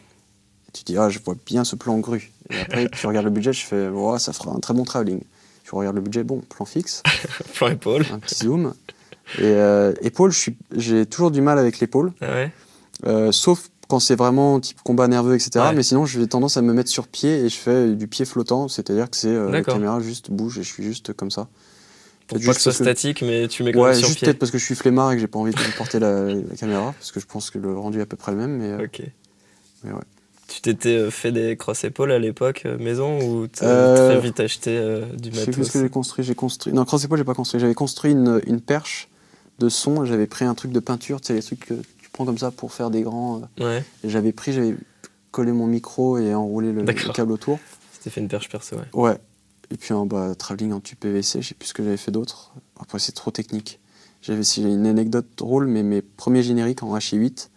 Et tu dis, ah, je vois bien ce plan grue. Et après, tu regardes le budget, je fais, ouais, ça fera un très bon travelling. Tu regardes le budget, bon, plan fixe. Plan épaule. un petit zoom. Et euh, épaule, j'ai toujours du mal avec l'épaule, Ah ouais? Euh, sauf quand c'est vraiment type combat nerveux, etc. Ouais. Mais sinon, j'ai tendance à me mettre sur pied et je fais du pied flottant, c'est-à-dire que c'est euh, la caméra juste bouge et je suis juste comme ça. Pour pas juste que ce soit statique, mais tu mets quand Ouais, même sur juste pied. peut-être parce que je suis flemmard et que j'ai pas envie de porter la, la caméra, parce que je pense que le rendu est à peu près le même. Mais, euh, Ok. mais ouais. Tu t'étais fait des cross épaules à l'époque maison ou t'as Euh, très vite acheté euh, du Je sais plus matos ce que j'ai construit. J'ai construit. Non, cross épaule, j'ai pas construit. J'avais construit une, une perche de son. J'avais pris un truc de peinture, tu sais, les trucs que prends comme ça pour faire des grands. euh, Ouais. J'avais pris, j'avais collé mon micro et enroulé le, câble autour. C'était fait une perche perso, ouais. Ouais. Et puis en bas, travelling en tube PVC, je sais plus ce que j'avais fait d'autre. Après, c'est trop technique. J'avais une anecdote drôle, mais mes premiers génériques en HI8,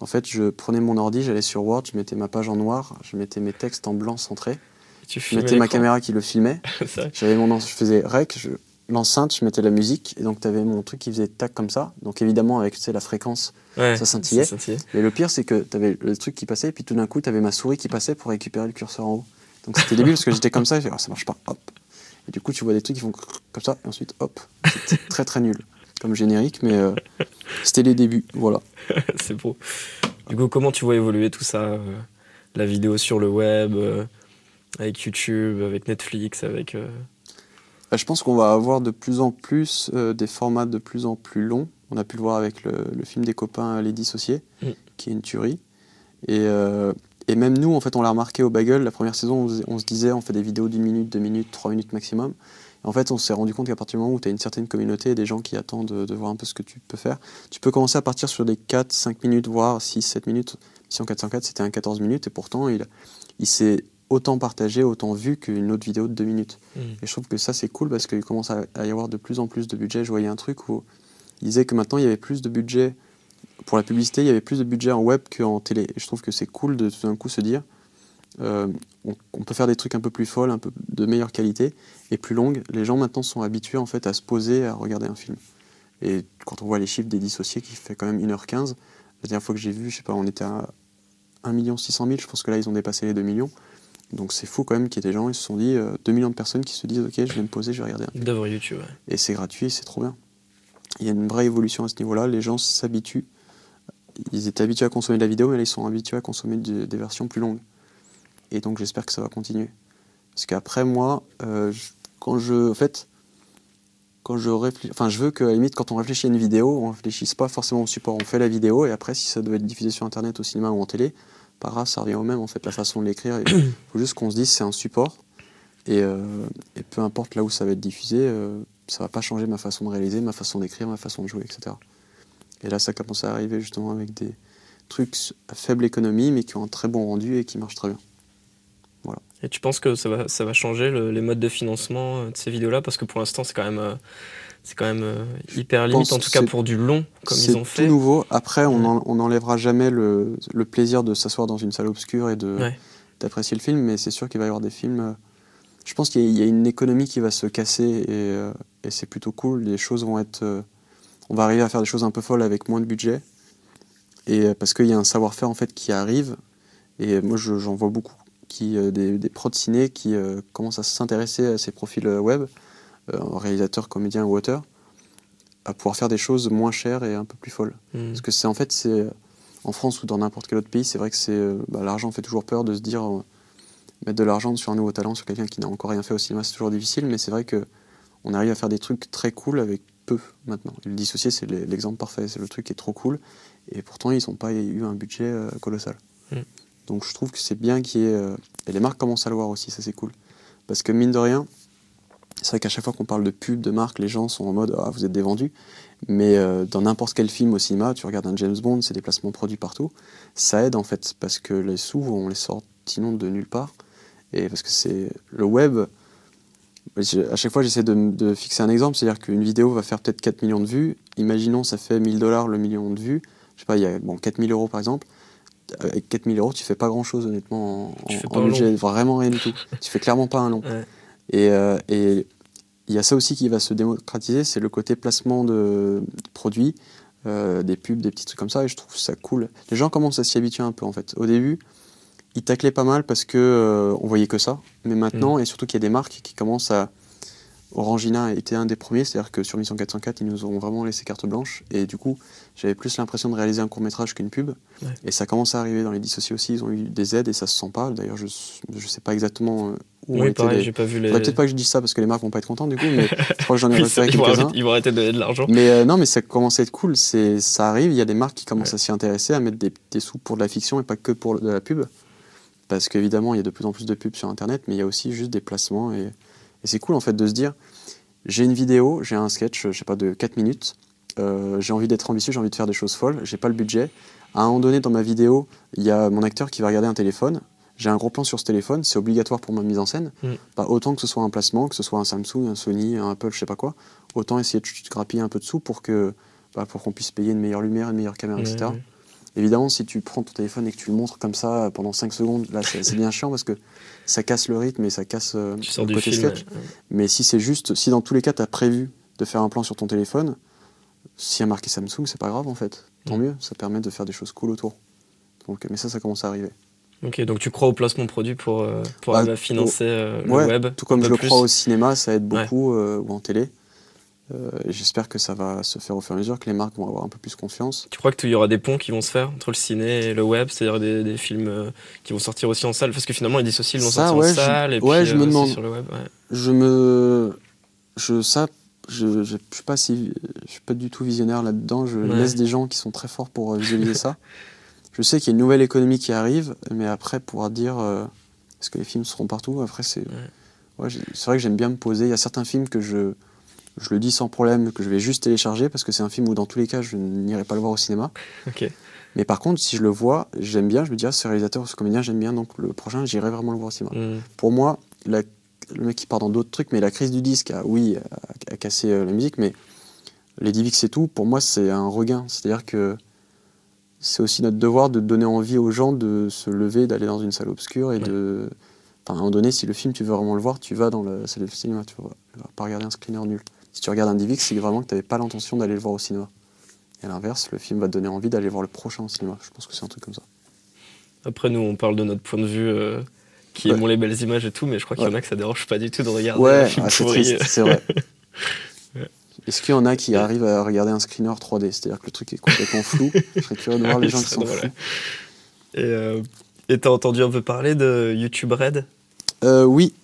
en fait, je prenais mon ordi, j'allais sur Word, je mettais ma page en noir, je mettais mes textes en blanc centré, tu je mettais ma caméra qui le filmait, j'avais mon, je faisais rec, je- l'enceinte, je mettais la musique, et donc tu avais mon truc qui faisait tac comme ça. Donc évidemment, avec tu sais, la fréquence, Ouais, Ça scintillait. Ça scintillait. Mais le pire, c'est que tu avais le truc qui passait, et puis tout d'un coup, tu avais ma souris qui passait pour récupérer le curseur en haut. Donc c'était débile parce que j'étais comme ça, et je fais, Ah, ça marche pas, hop. Et du coup, tu vois des trucs qui font comme ça, et ensuite, hop. C'était très très nul comme générique, mais euh, c'était les débuts, voilà. c'est beau. Du coup, comment tu vois évoluer tout ça euh, La vidéo sur le web, euh, avec YouTube, avec Netflix, avec. Bah, je pense qu'on va avoir de plus en plus des formats de plus en plus longs. On a pu le voir avec le, le film des copains Les Dissociés, Mm. qui est une tuerie. Et, euh, et même nous, en fait, on l'a remarqué au Bagel. La première saison, on, se- on se disait, on fait des vidéos d'une minute, deux minutes, trois minutes maximum. Et en fait, on s'est rendu compte qu'à partir du moment où tu as une certaine communauté et des gens qui attendent de, de voir un peu ce que tu peux faire, tu peux commencer à partir sur des 4, 5 minutes, voire 6, 7 minutes. Mission 404, c'était un 14 minutes, et pourtant, il, il s'est autant partagé, autant vu qu'une autre vidéo de 2 minutes. hmm. Et je trouve que ça, c'est cool parce qu'il commence à, à y avoir de plus en plus de budget. Je voyais un truc où il disait que maintenant, il y avait plus de budget pour la publicité, il y avait plus de budget en web qu'en télé. Et je trouve que c'est cool de tout d'un coup se dire euh, on, on peut faire des trucs un peu plus folles, un peu de meilleure qualité et plus longues. Les gens maintenant sont habitués en fait à se poser, à regarder un film. Et quand on voit les chiffres des dissociés qui fait quand même 1h15, la dernière fois que j'ai vu, je sais pas, on était à 1 600 000, je pense que là ils ont dépassé les 2 millions. Donc c'est fou quand même qu'il y ait des gens, ils se sont dit, euh, 2 millions de personnes qui se disent, ok, je vais me poser, je vais regarder un film. D'œuvres YouTube, ouais. Et c'est gratuit, c'est trop bien. Il y a une vraie évolution à ce niveau-là, les gens s'habituent. Ils étaient habitués à consommer de la vidéo, mais là ils sont habitués à consommer des, des versions plus longues. Et donc j'espère que ça va continuer. Parce qu'après moi, euh, je- quand je, en fait, quand je réfléchis, enfin je veux qu'à la limite quand on réfléchit à une vidéo, on réfléchisse pas forcément au support, on fait la vidéo et après si ça doit être diffusé sur internet, au cinéma ou en télé, pas grave, ça revient au même en fait, la façon de l'écrire. Il faut juste qu'on se dise c'est un support et, euh, et peu importe là où ça va être diffusé, euh, ça va pas changer ma façon de réaliser, ma façon d'écrire, ma façon de jouer, etc. Et là ça commence à arriver justement avec des trucs à faible économie mais qui ont un très bon rendu et qui marchent très bien. Et tu penses que ça va, ça va changer les modes de financement de ces vidéos-là? Parce que pour l'instant, c'est quand même, c'est quand même hyper limite, en tout cas pour du long, comme ils ont fait. C'est tout nouveau. Après, on n'enlèvera jamais le, le, plaisir de s'asseoir dans une salle obscure et d'apprécier le film, mais c'est sûr qu'il va y avoir des films je pense qu'il y, a une économie qui va se casser euh, et, c'est plutôt cool. Les choses vont être. Euh, on va arriver à faire des choses un peu folles avec moins de budget. Et euh, parce qu'il y a un savoir-faire en fait qui arrive. Et moi j'en vois beaucoup. Qui, des, des pros de ciné qui commencent à s'intéresser à ces profils web, réalisateurs, comédiens ou auteurs, à pouvoir faire des choses moins chères et un peu plus folles. Mmh. Parce que c'est en fait, c'est en France ou dans n'importe quel autre pays, c'est vrai que c'est bah, l'argent fait toujours peur de se dire mettre de l'argent sur un nouveau talent, sur quelqu'un qui n'a encore rien fait au cinéma, c'est toujours difficile, mais c'est vrai que on arrive à faire des trucs très cool avec peu maintenant. Le dissocié, c'est l'exemple parfait, c'est le truc qui est trop cool, et pourtant ils n'ont pas eu un budget euh, colossal. Mm. Donc je trouve que c'est bien qu'il y ait... Euh, et les marques commencent à le voir aussi, ça c'est cool. Parce que mine de rien, c'est vrai qu'à chaque fois qu'on parle de pub, de marque, les gens sont en mode ah, vous êtes des vendus. Mais euh, dans n'importe quel film au cinéma, tu regardes un James Bond, c'est des placements produits partout. Ça aide en fait, parce que les sous, on les sort sinon de nulle part. Et parce que c'est le web, à chaque fois j'essaie de, fixer un exemple, c'est-à-dire qu'une vidéo va faire peut-être 4 millions de vues, imaginons ça fait 1000 dollars le million de vues, je sais pas, il y a bon, 4000 euros par exemple, avec 4000 euros tu fais pas grand-chose honnêtement en, budget, vraiment rien du tout, tu fais clairement pas un long. Euh, et il y a ça aussi qui va se démocratiser, c'est le côté placement de, produits, euh, des pubs, des petits trucs comme ça, et je trouve ça cool. Les gens commencent à s'y habituer un peu en fait. Au début, il taclait pas mal parce que euh, on voyait que ça. Mais maintenant, mm. et surtout qu'il y a des marques qui commencent à. Orangina a été un des premiers, c'est-à-dire que sur Mission 404, ils nous ont vraiment laissé carte blanche. Et du coup, j'avais plus l'impression de réaliser un court métrage qu'une pub. Et ça commence à arriver dans les dissociés aussi. Ils ont eu des aides et ça se sent pas. D'ailleurs, je ne sais pas exactement euh, où oui, pareil, j'ai pas vu les. Peut-être pas que je dise ça parce que les marques vont pas être contentes du coup, mais je crois que j'en ai référé quelques-uns. Ils vont arrêter de donner de l'argent. Mais euh, non, mais ça commence à être cool. Ça arrive. Il y a des marques qui commencent à s'y intéresser, à mettre des, des, sous pour de la fiction et pas que pour de la pub. Parce qu'évidemment, il y a de plus en plus de pubs sur Internet, mais il y a aussi juste des placements. Et, c'est cool en fait de se dire, j'ai une vidéo, j'ai un sketch, je sais pas, de 4 minutes, euh, j'ai envie d'être ambitieux, j'ai envie de faire des choses folles, j'ai pas le budget. À un moment donné, dans ma vidéo, il y a mon acteur qui va regarder un téléphone. J'ai un gros plan sur ce téléphone, c'est obligatoire pour ma mise en scène. Mm. Pas autant que ce soit un placement, que ce soit un Samsung, un Sony, un Apple, je sais pas quoi. Autant essayer de grappiller un peu de sous pour que bah, pour qu'on puisse payer une meilleure lumière, une meilleure caméra, etc. Évidemment, si tu prends ton téléphone et que tu le montres comme ça pendant 5 secondes, là, c'est bien chiant parce que ça casse le rythme et ça casse euh, le côté sketch. Mais si c'est juste, si dans tous les cas, tu as prévu de faire un plan sur ton téléphone, s'il y a marqué Samsung, c'est pas grave en fait. Tant mieux, ça permet de faire des choses cool autour. Donc, mais ça, ça commence à arriver. Ok, donc tu crois au placement produit pour, euh, pour bah, financer euh, le web Tout comme je le crois au cinéma, ça aide beaucoup, ou en télé. Euh, j'espère que ça va se faire au fur et à mesure, que les marques vont avoir un peu plus confiance. Tu crois qu'il y aura des ponts qui vont se faire entre le ciné et le web, c'est-à-dire des, films euh, qui vont sortir aussi en salle? Parce que finalement, ils disent aussi ils vont sortir en salle et puis je me euh, demande. sur le web. Je me. Je, ça, je, je, suis pas si, je suis pas du tout visionnaire là-dedans. Je laisse des gens qui sont très forts pour visualiser ça. Je sais qu'il y a une nouvelle économie qui arrive, mais après, pouvoir dire est-ce que les films seront partout? Après, c'est. Ouais. c'est vrai que j'aime bien me poser. Il y a certains films que je je le dis sans problème que je vais juste télécharger parce que c'est un film où dans tous les cas je n'irai pas le voir au cinéma. Mais par contre, si je le vois, j'aime bien, je me dis, ah, ce réalisateur, ce comédien, j'aime bien, donc le prochain, j'irai vraiment le voir au cinéma. Mm. Pour moi, le mec qui part dans d'autres trucs, mais la crise du disque, a, oui, a, cassé euh, la musique, mais les DivX c'est tout, pour moi, c'est un regain. C'est-à-dire que c'est aussi notre devoir de donner envie aux gens de se lever, d'aller dans une salle obscure et de. Enfin, à un moment donné, si le film, tu veux vraiment le voir, tu vas dans la salle de cinéma, tu vas, vas pas regarder un screener nul si tu regardes un DivX, c'est vraiment que tu n'avais pas l'intention d'aller le voir au cinéma. Et à l'inverse, le film va te donner envie d'aller voir le prochain au cinéma. Je pense que c'est un truc comme ça. Après, nous, on parle de notre point de vue, euh, qui aimons les belles images et tout, mais je crois qu'il y en a que ça dérange pas du tout de regarder un film ah, c'est triste, c'est vrai. Est-ce qu'il y en a qui arrivent à regarder un screener 3D C'est-à-dire que le truc est complètement flou. je serais curieux de voir les gens qui sont flous. Et euh, t'as entendu un peu parler de YouTube Red? Euh, Oui,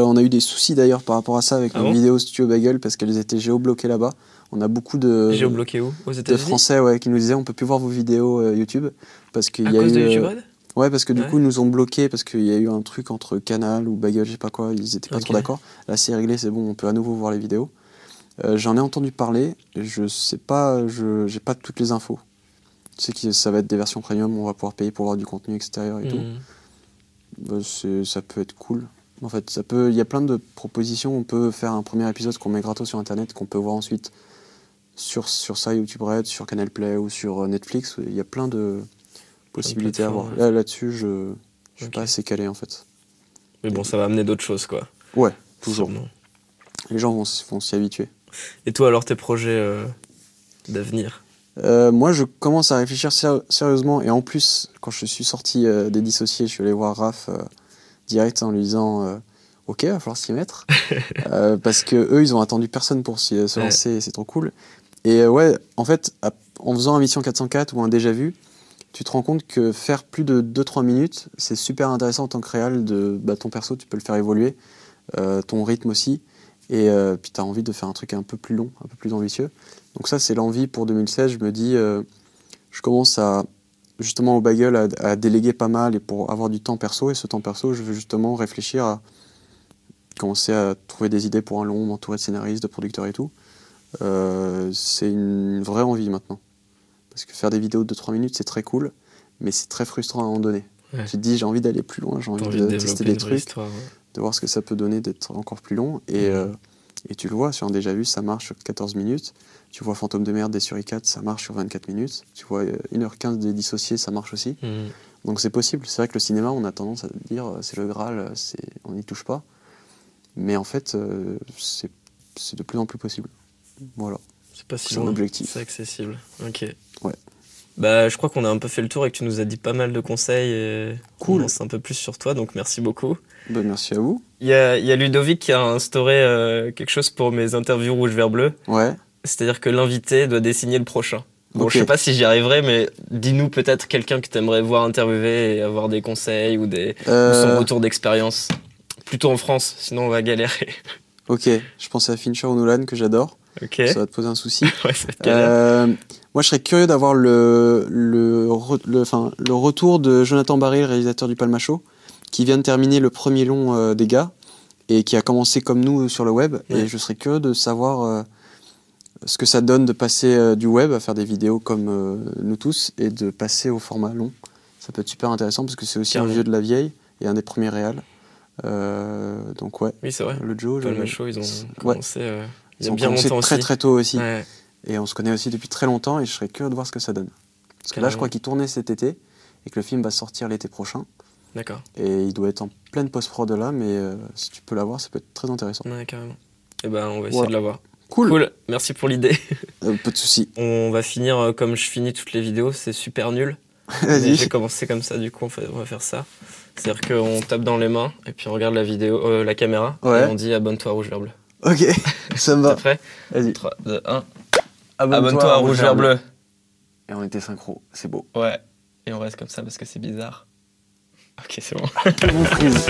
on a eu des soucis d'ailleurs par rapport à ça avec ah nos vidéos Studio Bagel parce qu'elles étaient géobloquées là-bas. On a beaucoup de, Géobloquées où? Aux de Français ouais, qui nous disaient on peut plus voir vos vidéos euh, YouTube parce qu'il y a eu, de YouTube euh, Ouais, parce que du coup, ils nous ont bloqués parce qu'il y a eu un truc entre Canal ou Bagel, je sais pas quoi, ils étaient pas trop d'accord. Là, c'est réglé, c'est bon, on peut à nouveau voir les vidéos. J'en ai entendu parler, je sais pas, je j'ai pas toutes les infos. Tu sais que ça va être des versions premium, on va pouvoir payer pour voir du contenu extérieur et tout. Mhm. bah, c'est- ça peut être cool. En fait, ça peut, il y a plein de propositions. On peut faire un premier épisode qu'on met gratos sur Internet, qu'on peut voir ensuite sur, sur ça, YouTube Red, sur Canal Play ou sur euh, Netflix. Il y a plein de possibilités à voir. Là, là-dessus, je je suis pas assez calé en fait. Mais bon, ça va amener d'autres choses, quoi. Ouais, toujours. Sûrement. Les gens vont, s'y habituer. Et toi, alors, tes projets euh, d'avenir? Euh, moi, je commence à réfléchir séri- sérieusement. Et en plus, quand je suis sorti euh, des dissociés, je suis allé voir Raph direct en lui disant euh, Ok, va falloir s'y mettre. Euh, parce que eux, ils ont attendu personne pour s'y- se lancer et c'est trop cool. Et euh, ouais, en fait, à- en faisant un Mission 404 ou un déjà vu, tu te rends compte que faire plus de 2-3 minutes, c'est super intéressant en tant que réal. De, bah, ton perso, tu peux le faire évoluer, euh, ton rythme aussi. Et euh, puis tu as envie de faire un truc un peu plus long, un peu plus ambitieux. Donc ça, c'est l'envie pour 2016. Je me dis, euh, je commence à, justement au bagel, à, à déléguer pas mal et pour avoir du temps perso. Et ce temps perso, je veux justement réfléchir à commencer à trouver des idées pour un long, m'entourer de scénaristes, de producteurs et tout. Euh, c'est une vraie envie maintenant. Parce que faire des vidéos de 3 minutes, c'est très cool, mais c'est très frustrant à un moment donné. Ouais. Tu te dis, j'ai envie d'aller plus loin, j'ai envie, envie de, de tester des trucs histoire ouais. de voir ce que ça peut donner d'être encore plus long. Et, euh, et tu le vois, sur un déjà vu, ça marche sur 14 minutes. Tu vois Fantôme de merde des Suri 4, ça marche sur 24 minutes. Tu vois euh, 1h15 des dissociés, ça marche aussi. Mhm. Donc c'est possible. C'est vrai que le cinéma, on a tendance à dire euh, c'est le Graal, euh, on n'y touche pas. Mais en fait, euh, c'est, de plus en plus possible. Voilà. C'est pas si un objectif. C'est accessible. Ok. Ouais. Bah, je crois qu'on a un peu fait le tour et que tu nous as dit pas mal de conseils. Et Cool. On sait un peu plus sur toi, donc merci beaucoup. Ben, merci à vous. Il y a, y a Ludovic qui a instauré euh, quelque chose pour mes interviews rouge vert bleu. Ouais. C'est-à-dire que l'invité doit dessiner le prochain. Bon, Ok. je sais pas si j'y arriverai, mais dis-nous peut-être quelqu'un que t'aimerais voir interviewer et avoir des conseils ou, des, ou son Euh, retour d'expérience. Plutôt en France, sinon on va galérer. ok, je pensais à Fincher ou Nolan que j'adore. ok. Ça va te poser un souci. Ouais. Euh, moi, je serais curieux d'avoir le, le, re- le, enfin, le retour de Jonathan Barry, le réalisateur du Palma Show, qui vient de terminer le premier long euh, des gars et qui a commencé comme nous sur le web. Ouais. Et je serais curieux de savoir euh, ce que ça donne de passer euh, du web à faire des vidéos comme euh, nous tous et de passer au format long. Ça peut être super intéressant parce que c'est aussi un vieux de la vieille et un des premiers réals. Euh, donc ouais, Oui, c'est vrai. le Joe, Palma Show, ils ont Ouais. commencé euh, il ils ont bien commencé longtemps très aussi. très tôt aussi. Ouais. Et on se connaît aussi depuis très longtemps et je serais curieux de voir ce que ça donne. Parce que là, je crois qu'il tournait cet été et que le film va sortir l'été prochain. D'accord. Et il doit être en pleine post-prod là, mais euh, si tu peux l'avoir, ça peut être très intéressant. Ouais, carrément. Et ben, on va essayer Voilà. de l'avoir. Cool, Cool. Merci pour l'idée. Euh, Peu de soucis. On va finir euh, comme je finis toutes les vidéos. C'est super nul. Vas-y. J'ai commencé comme ça, du coup, on, fait- on va faire ça. C'est-à-dire qu'on tape dans les mains et puis on regarde la vidéo, euh, la caméra Ouais. et on dit abonne-toi à rouge vert bleu. Ok, ça me T'es va. prêt? Vas-y. 3, 2, 1. Abonne-toi à rouge vert bleu. Et on était synchro, c'est beau. Ouais. Et on reste comme ça parce que c'est bizarre. Ok, c'est bon. Freeze.